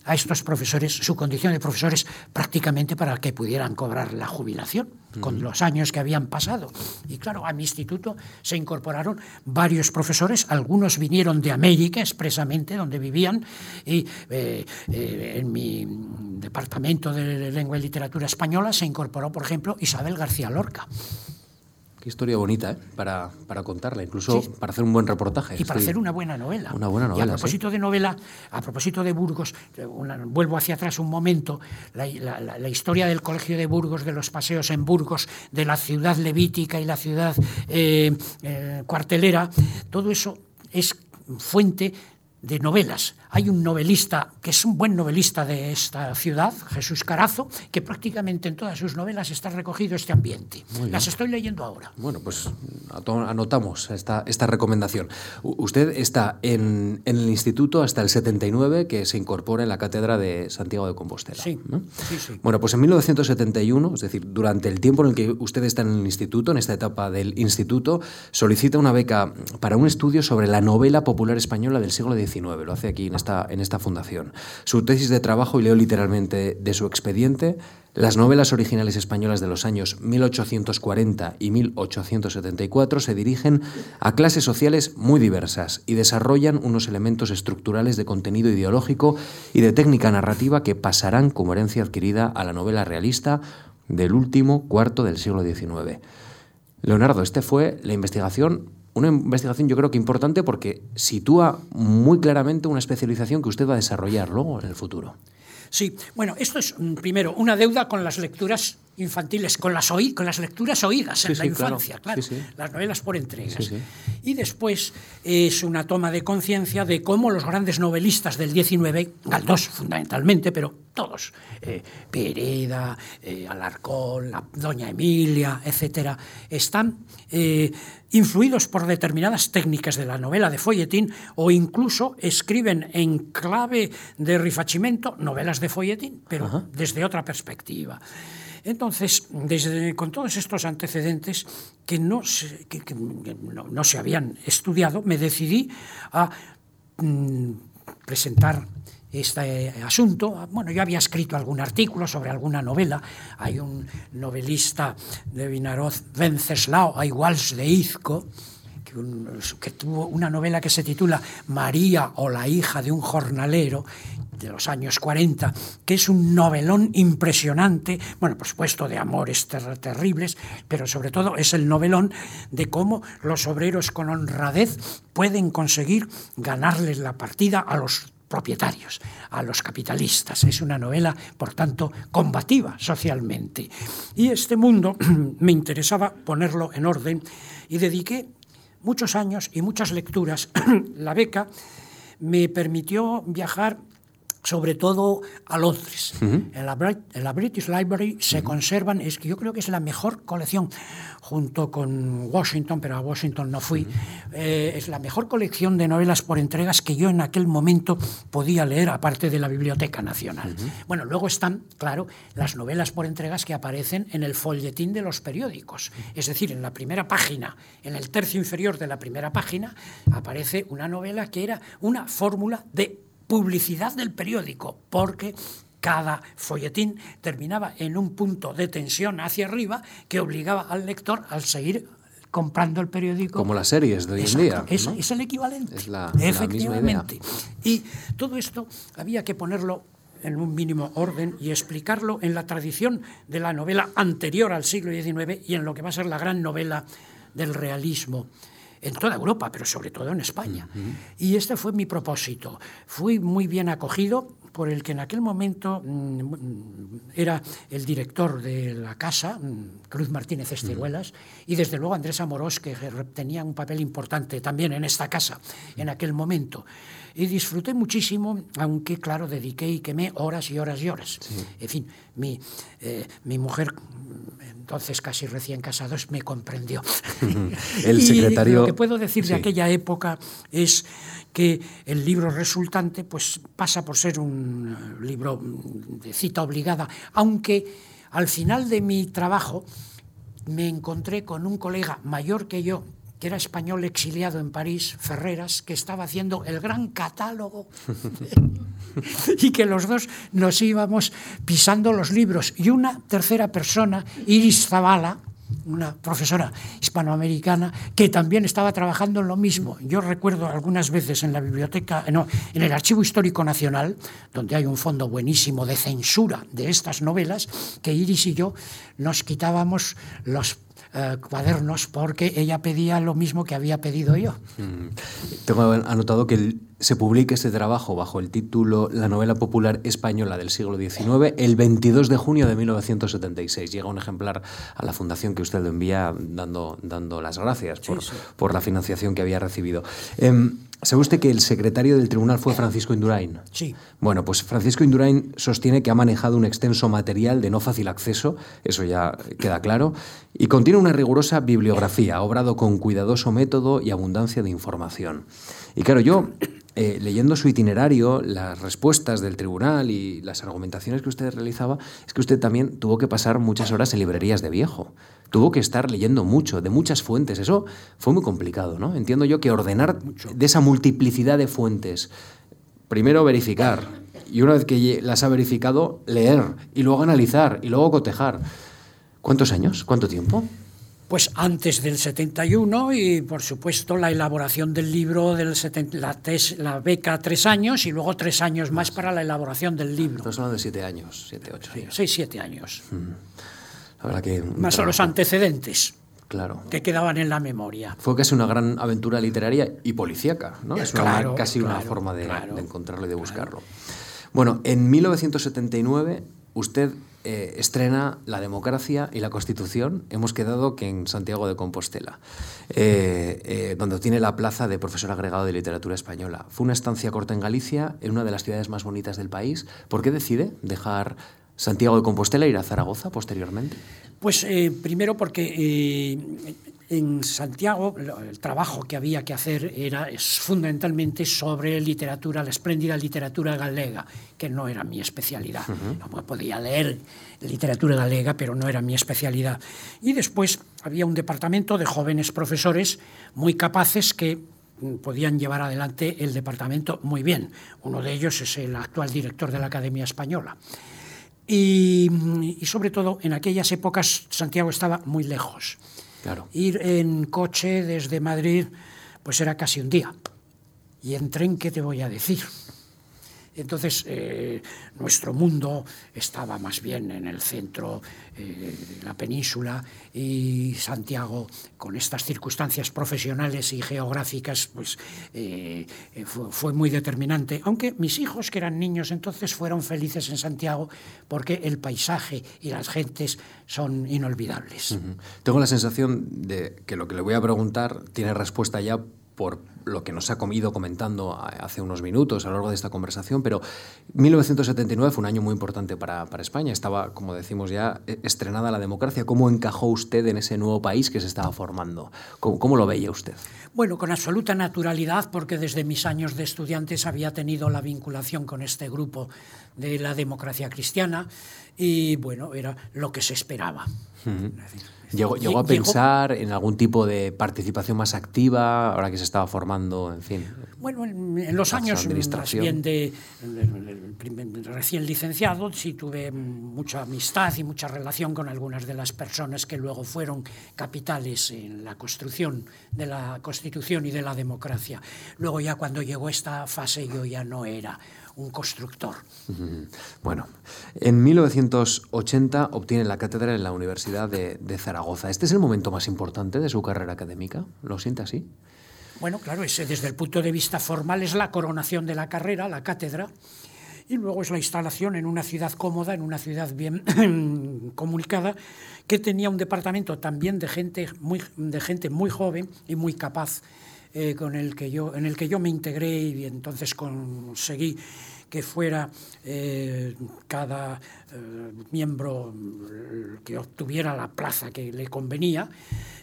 B: a estos profesores su condición de profesores prácticamente para que pudieran cobrar la jubilación con los años que habían pasado. Y claro, a mi instituto se incorporaron varios profesores, algunos vinieron de América expresamente, donde vivían, y eh, eh, en mi departamento de lengua y literatura española se incorporó, por ejemplo, Isabel García Lorca.
A: Qué historia bonita, ¿eh? para, para contarla, incluso para hacer un buen reportaje.
B: Y para hacer una buena novela.
A: Una buena novela.
B: Y a propósito de novela, a propósito de Burgos, vuelvo hacia atrás un momento, la, la, historia del Colegio de Burgos, de los paseos en Burgos, de la ciudad levítica y la ciudad eh, eh, cuartelera, todo eso es fuente de novelas. Hay un novelista que es un buen novelista de esta ciudad, Jesús Carazo, que prácticamente en todas sus novelas está recogido este ambiente. Las estoy leyendo ahora.
A: Bueno, pues anotamos esta, esta recomendación. usted está en, el instituto hasta el 79, que se incorpora en la cátedra de Santiago de Compostela.
B: Sí, sí, sí.
A: Bueno, pues en 1971, es decir, durante el tiempo en el que usted está en el instituto, en esta etapa del instituto, solicita una beca para un estudio sobre la novela popular española del siglo XIX lo hace aquí en en esta fundación. Su tesis de trabajo, y leo literalmente de su expediente, las novelas originales españolas de los años 1840 y 1874 se dirigen a clases sociales muy diversas y desarrollan unos elementos estructurales de contenido ideológico y de técnica narrativa que pasarán como herencia adquirida a la novela realista del último cuarto del siglo XIX. Leonardo, este fue la investigación una investigación yo creo que importante porque sitúa muy claramente una especialización que usted va a desarrollar luego en el futuro.
B: Sí, bueno, esto es mm, primero una deuda con las lecturas infantiles, con las, oí, con las lecturas oídas en la infancia, claro, las novelas por entregas. Y después es una toma de conciencia de cómo los grandes novelistas del XIX, Galdós fundamentalmente, pero todos, eh, Pereda, eh, Alarcón, la Doña Emilia, etcétera, están eh, influidos por determinadas técnicas de la novela de folletín o incluso escriben en clave de rifachimento novelas de folletín, pero desde otra perspectiva. Entonces, con todos estos antecedentes que, no se, habían estudiado, me decidí a mm, presentar este asunto. Bueno, yo había escrito algún artículo sobre alguna novela. Hay un novelista de Vinaroz, Venceslao Aiguals de Izco, que tuvo una novela que se titula María o la hija de un jornalero, de los años 40, que es un novelón impresionante, bueno, por supuesto de amores ter terribles, pero sobre todo es el novelón de cómo los obreros con honradez pueden conseguir ganarles la partida a los propietarios, a los capitalistas. Es una novela, por tanto, combativa socialmente. Y este mundo me interesaba ponerlo en orden y dediqué muchos años y muchas lecturas. La beca me permitió viajar sobre todo a Londres. Uh -huh. en, la, en, la, British Library se uh -huh. conservan, es que yo creo que es la mejor colección, junto con Washington, pero a Washington no fui, uh -huh. eh, es la mejor colección de novelas por entregas que yo en aquel momento podía leer, aparte de la Biblioteca Nacional. Bueno, luego están, claro, las novelas por entregas que aparecen en el folletín de los periódicos. Es decir, en la primera página, en el tercio inferior de la primera página, aparece una novela que era una fórmula de publicidad del periódico, porque cada folletín terminaba en un punto de tensión hacia arriba que obligaba al lector a seguir comprando el periódico.
A: Como las series de hoy en día.
B: Es, ¿no? es, el equivalente.
A: Es la,
B: Efectivamente.
A: La misma idea.
B: Y todo esto había que ponerlo en un mínimo orden y explicarlo en la tradición de la novela anterior al siglo XIX y en lo que va a ser la gran novela del realismo en toda Europa, pero sobre todo en España. Uh -huh. Y este fue mi propósito. Fui muy bien acogido por el que en aquel momento mmm, era el director de la casa, mmm, Cruz Martínez Estiruelas, uh -huh. y desde luego Andrés Amorós, que tenía un papel importante también en esta casa en aquel momento. Y disfruté muchísimo, aunque claro, dediqué y quemé horas y horas y horas. Sí. En fin, mi, eh, mi mujer entonces casi recién casados, me comprendió.
A: El secretario...
B: Y lo que puedo decir sí. de aquella época es que el libro resultante pues, pasa por ser un libro de cita obligada, aunque al final de mi trabajo me encontré con un colega mayor que yo, que era español exiliado en París, Ferreras, que estaba haciendo el gran catálogo y que los dos nos íbamos pisando los libros. Y una tercera persona, Iris Zavala, una profesora hispanoamericana que también estaba trabajando en lo mismo. Yo recuerdo algunas veces en la biblioteca, no, en el Archivo Histórico Nacional, donde hay un fondo buenísimo de censura de estas novelas, que Iris y yo nos quitábamos los eh, cuadernos porque ella pedía lo mismo que había pedido yo.
A: Mm. Tengo anotado que el, se publique este trabajo bajo el título La novela popular española del siglo XIX el 22 de junio de 1976. Llega un ejemplar a la fundación que usted lo envía dando, dando las gracias por, sí, sí. por la financiación que había recibido. Eh, ¿Sabe usted que el secretario del tribunal fue Francisco Indurain?
B: Sí.
A: Bueno, pues Francisco Indurain sostiene que ha manejado un extenso material de no fácil acceso, eso ya queda claro, y contiene una rigurosa bibliografía, obrado con cuidadoso método y abundancia de información. Y claro, yo, eh, leyendo su itinerario, las respuestas del tribunal y las argumentaciones que usted realizaba, es que usted también tuvo que pasar muchas horas en librerías de viejo tuvo que estar leyendo mucho, de muchas fuentes. Eso fue muy complicado, ¿no? Entiendo yo que ordenar de esa multiplicidad de fuentes, primero verificar, y una vez que las ha verificado, leer, y luego analizar, y luego cotejar. ¿Cuántos años? ¿Cuánto tiempo?
B: Pues antes del 71 y por supuesto la elaboración del libro, del 70, la, tes, la beca tres años y luego tres años más para la elaboración del libro.
A: Estamos hablando de siete años, siete, ocho años.
B: Sí, seis, siete años.
A: Mm. Que
B: Más son los antecedentes.
A: Claro.
B: Que quedaban en la memoria.
A: Fue casi una gran aventura literaria y policíaca, ¿no? Es una, casi
B: claro,
A: una forma de, encontrarlo y de buscarlo. Bueno, en 1979 usted eh, estrena La democracia y la Constitución. Hemos quedado que en Santiago de Compostela, eh, eh, donde tiene la plaza de profesor agregado de literatura española. Fue una estancia corta en Galicia, en una de las ciudades más bonitas del país. ¿Por qué decide dejar Santiago de Compostela e ir a Zaragoza posteriormente?
B: Pues eh, primero porque eh, en Santiago el trabajo que había que hacer era fundamentalmente sobre literatura, la espléndida literatura galega, que no era mi especialidad. No podía leer literatura galega, pero no era mi especialidad. Y después había un departamento de jóvenes profesores muy capaces que mm, podían llevar adelante el departamento muy bien. Uno de ellos es el actual director de la Academia Española. Y, y sobre todo, en aquellas épocas Santiago estaba muy lejos. Ir en coche desde Madrid, pues era casi un día. Y en tren, ¿qué te voy a decir? Entonces, eh, nuestro mundo estaba más bien en el centro eh, de la península y Santiago, con estas circunstancias profesionales y geográficas, pues eh, fue, fue, muy determinante. Aunque mis hijos, que eran niños entonces, fueron felices en Santiago porque el paisaje y las gentes son inolvidables.
A: Tengo la sensación de que lo que le voy a preguntar tiene respuesta ya por lo que nos ha comido comentando hace unos minutos a lo largo de esta conversación, pero 1979 fue un año muy importante para, España. Estaba, como decimos ya, e, estrenada la democracia. ¿Cómo encajó usted en ese nuevo país que se estaba formando? ¿Cómo, lo veía usted?
B: Bueno, con absoluta naturalidad, porque desde mis años de estudiantes había tenido la vinculación con este grupo de la democracia cristiana y, bueno, era lo que se esperaba.
A: ¿Llegó, llegó a pensar en algún tipo de participación más activa ahora que se estaba formando, en fin?
B: Bueno, en, los años más bien de, recién licenciado sí tuve mucha amistad y mucha relación con algunas de las personas que luego fueron capitales en la construcción de la Constitución y de la democracia. Luego ya cuando llegó esta fase yo ya no era un constructor.
A: Bueno, en 1980 obtiene la cátedra en la Universidad de, Zaragoza. ¿Este es el momento más importante de su carrera académica? ¿Lo siente así?
B: Bueno, claro, desde el punto de vista formal es la coronación de la carrera, la cátedra, y luego es la instalación en una ciudad cómoda, en una ciudad bien comunicada, que tenía un departamento también de gente muy, de gente muy joven y muy capaz eh, con el que yo, en el que yo me integré y entonces conseguí que fuera eh, cada eh, miembro que obtuviera la plaza que le convenía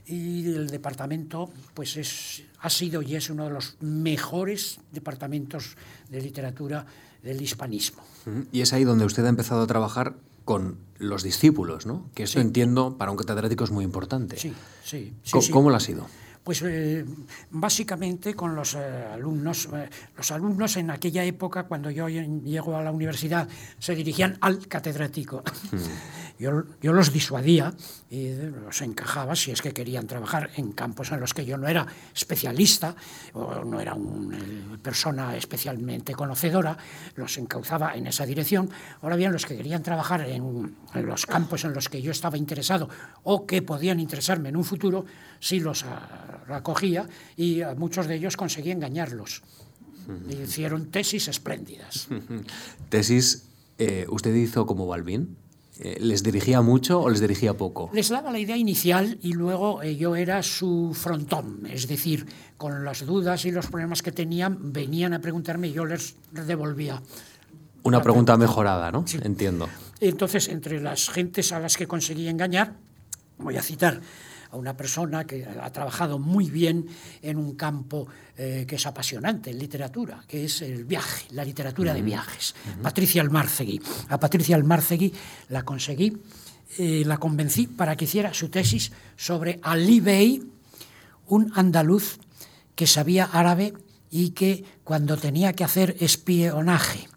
B: y el departamento pues es, ha sido y es uno de los mejores departamentos de literatura del hispanismo.
A: Y es ahí donde usted ha empezado a trabajar con los discípulos, ¿no? Que eso entiendo para un catedrático es muy importante.
B: Sí, sí.
A: ¿Cómo lo ha sido?
B: Pues eh, básicamente con los eh, alumnos. Eh, los alumnos en aquella época, cuando yo llego a la universidad, se dirigían al catedrático. Hmm. Yo, yo, los disuadía y los encajaba si es que querían trabajar en campos en los que yo no era especialista o no era una persona especialmente conocedora, los encauzaba en esa dirección. Ahora bien, los que querían trabajar en, en los campos en los que yo estaba interesado o que podían interesarme en un futuro, sí los acogía y muchos de ellos conseguí engañarlos. hicieron tesis espléndidas.
A: ¿Tesis eh, usted hizo como Balbín? Eh, ¿Les dirigía mucho o les dirigía poco?
B: Les daba la idea inicial y luego eh, yo era su frontón, es decir, con las dudas y los problemas que tenían, venían a preguntarme y yo les devolvía.
A: Una pregunta mejorada, ¿no? Entiendo.
B: Entonces, entre las gentes a las que conseguí engañar, voy a citar a una persona que ha trabajado muy bien en un campo eh, que es apasionante en literatura, que es el viaje, la literatura de viajes, Patricia Almarcegui. A Patricia Almarcegui la conseguí, eh, la convencí para que hiciera su tesis sobre Ali Bey, un andaluz que sabía árabe y que cuando tenía que hacer espionaje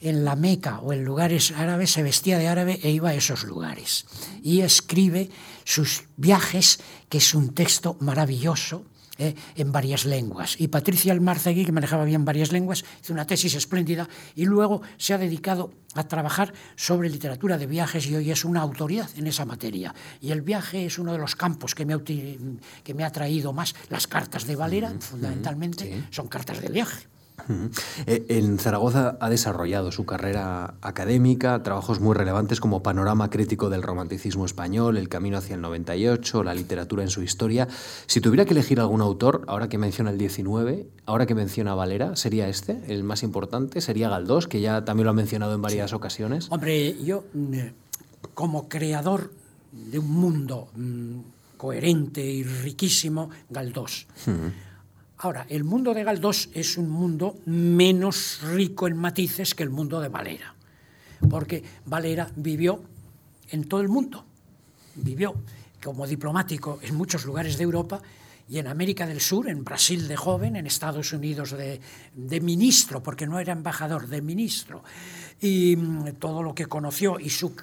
B: en la Meca o en lugares árabes se vestía de árabe e iba a esos lugares. Y escribe sus viajes, que es un texto maravilloso, eh, en varias lenguas. Y Patricia Almarcegui, que manejaba bien varias lenguas, hizo una tesis espléndida y luego se ha dedicado a trabajar sobre literatura de viajes y hoy es una autoridad en esa materia. Y el viaje es uno de los campos que me ha, que me ha traído más. Las cartas de Valera, fundamentalmente, son cartas de viaje.
A: Eh, en Zaragoza ha desarrollado su carrera académica, trabajos muy relevantes como Panorama crítico del romanticismo español, El camino hacia el 98, la literatura en su historia. Si tuviera que elegir algún autor, ahora que menciona el 19, ahora que menciona Valera, ¿sería este el más importante? ¿Sería Galdós, que ya también lo ha mencionado en varias ocasiones?
B: Hombre, yo mm, como creador de un mundo mm, coherente y riquísimo, Galdós. Ahora, el mundo de Galdós es un mundo menos rico en matices que el mundo de Valera, porque Valera vivió en todo el mundo, vivió como diplomático en muchos lugares de Europa y en América del Sur, en Brasil de joven, en Estados Unidos de, ministro, porque no era embajador, de ministro, y mm, todo lo que conoció y su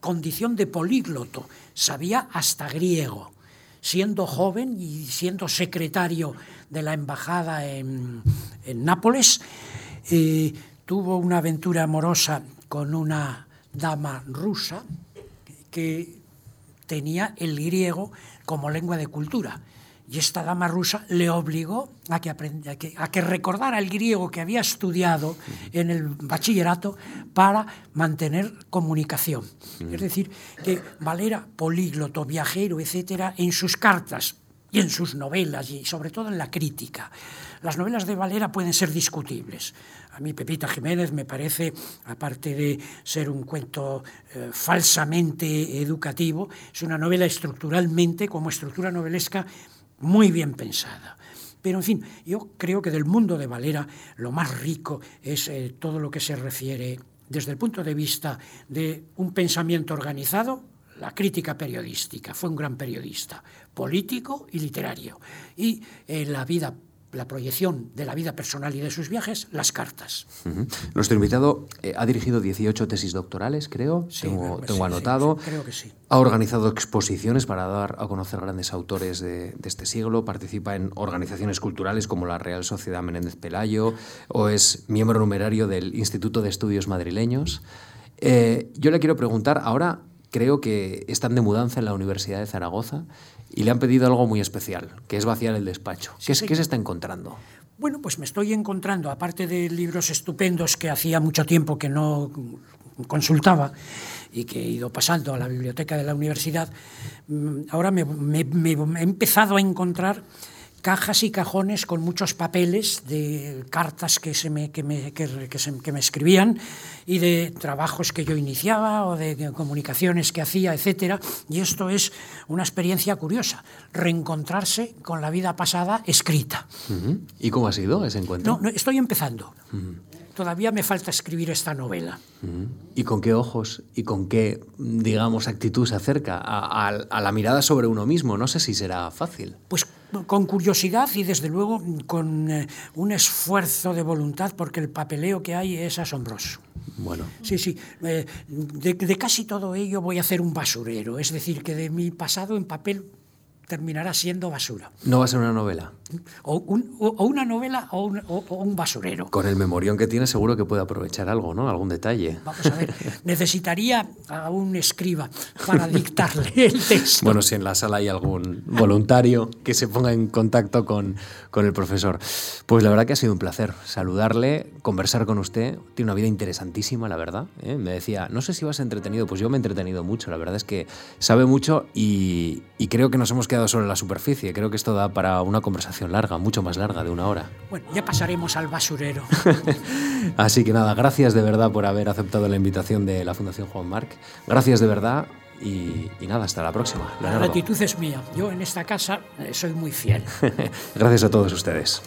B: condición de polígloto, sabía hasta griego, siendo joven y siendo secretario de la embajada en, Nápoles, eh, tuvo una aventura amorosa con una dama rusa que tenía el griego como lengua de cultura. Y esta dama rusa le obligó a que, a que, a que recordara el griego que había estudiado en el bachillerato para mantener comunicación. Es decir, que Valera, polígloto, viajero, etcétera, en sus cartas y en sus novelas y sobre todo en la crítica. Las novelas de Valera pueden ser discutibles. A mí Pepita Jiménez me parece, aparte de ser un cuento eh, falsamente educativo, es una novela estructuralmente, como estructura novelesca, muy bien pensada. Pero, en fin, yo creo que del mundo de Valera lo más rico es eh, todo lo que se refiere desde el punto de vista de un pensamiento organizado, la crítica periodística. Fue un gran periodista, político y literario. Y eh, la vida la proyección de la vida personal y de sus viajes, las cartas.
A: Uh -huh. Nuestro invitado eh, ha dirigido 18 tesis doctorales, creo,
B: Sí,
A: tengo,
B: creo-
A: tengo
B: sí,
A: anotado.
B: sí, creo que sí.
A: Ha organizado exposiciones para dar a conocer grandes autores de, de este siglo, participa en organizaciones culturales como la Real Sociedad Menéndez Pelayo o es miembro numerario del Instituto de Estudios Madrileños. Eh, yo le quiero preguntar, ahora creo que están de mudanza en la Universidad de Zaragoza y le han pedido algo muy especial, que es vaciar el despacho. ¿Qué, es- qué se está encontrando?
B: Bueno, pues me estoy encontrando, aparte de libros estupendos que hacía mucho tiempo que no consultaba y que he ido pasando a la biblioteca de la universidad, mm, ahora me, me- me he empezado a encontrar cajas y cajones con muchos papeles de cartas que, se me, que, me, que, que se- que me escribían y de trabajos que yo iniciaba o de comunicaciones que hacía, etcétera. Y esto es una experiencia curiosa, reencontrarse con la vida pasada escrita.
A: ¿Y cómo ha sido ese encuentro?
B: No, no, estoy empezando. Todavía me falta escribir esta novela.
A: Ujú. ¿Y con qué ojos y con qué, digamos, actitud se acerca a, a- a la mirada sobre uno mismo? No sé si será fácil.
B: Pues con curiosidad y desde luego con eh, un esfuerzo de voluntad porque el papeleo que hay es asombroso.
A: Bueno,
B: Sí, sí. eh, de, de casi todo ello voy a hacer un basurero. Es decir, que de mi pasado en papel terminará siendo basura.
A: no va a ser una novela.
B: O, un- o- o una novela o un, o- o un basurero.
A: Con el memorión que tiene seguro que puede aprovechar algo, ¿no? Algún detalle.
B: Vamos a ver, necesitaría a un escriba para dictarle el texto.
A: Bueno, si en la sala hay algún voluntario que se ponga en contacto con, con el profesor. Pues la verdad que ha sido un placer saludarle, conversar con usted. Tiene una vida interesantísima, la verdad. ¿eh? Me decía, no sé si vas entretenido. Pues yo me he entretenido mucho. La verdad es que sabe mucho y, y creo que nos hemos quedado solo en la superficie. Creo que esto da para una conversación larga, mucho más larga, de una hora.
B: Bueno, ya pasaremos al basurero.
A: Así que nada, gracias de verdad por haber aceptado la invitación de la Fundación Juan Marc. Gracias de verdad y, y nada, hasta la próxima.
B: La gratitud es mía. Yo en esta casa eh, soy muy fiel.
A: gracias a todos ustedes.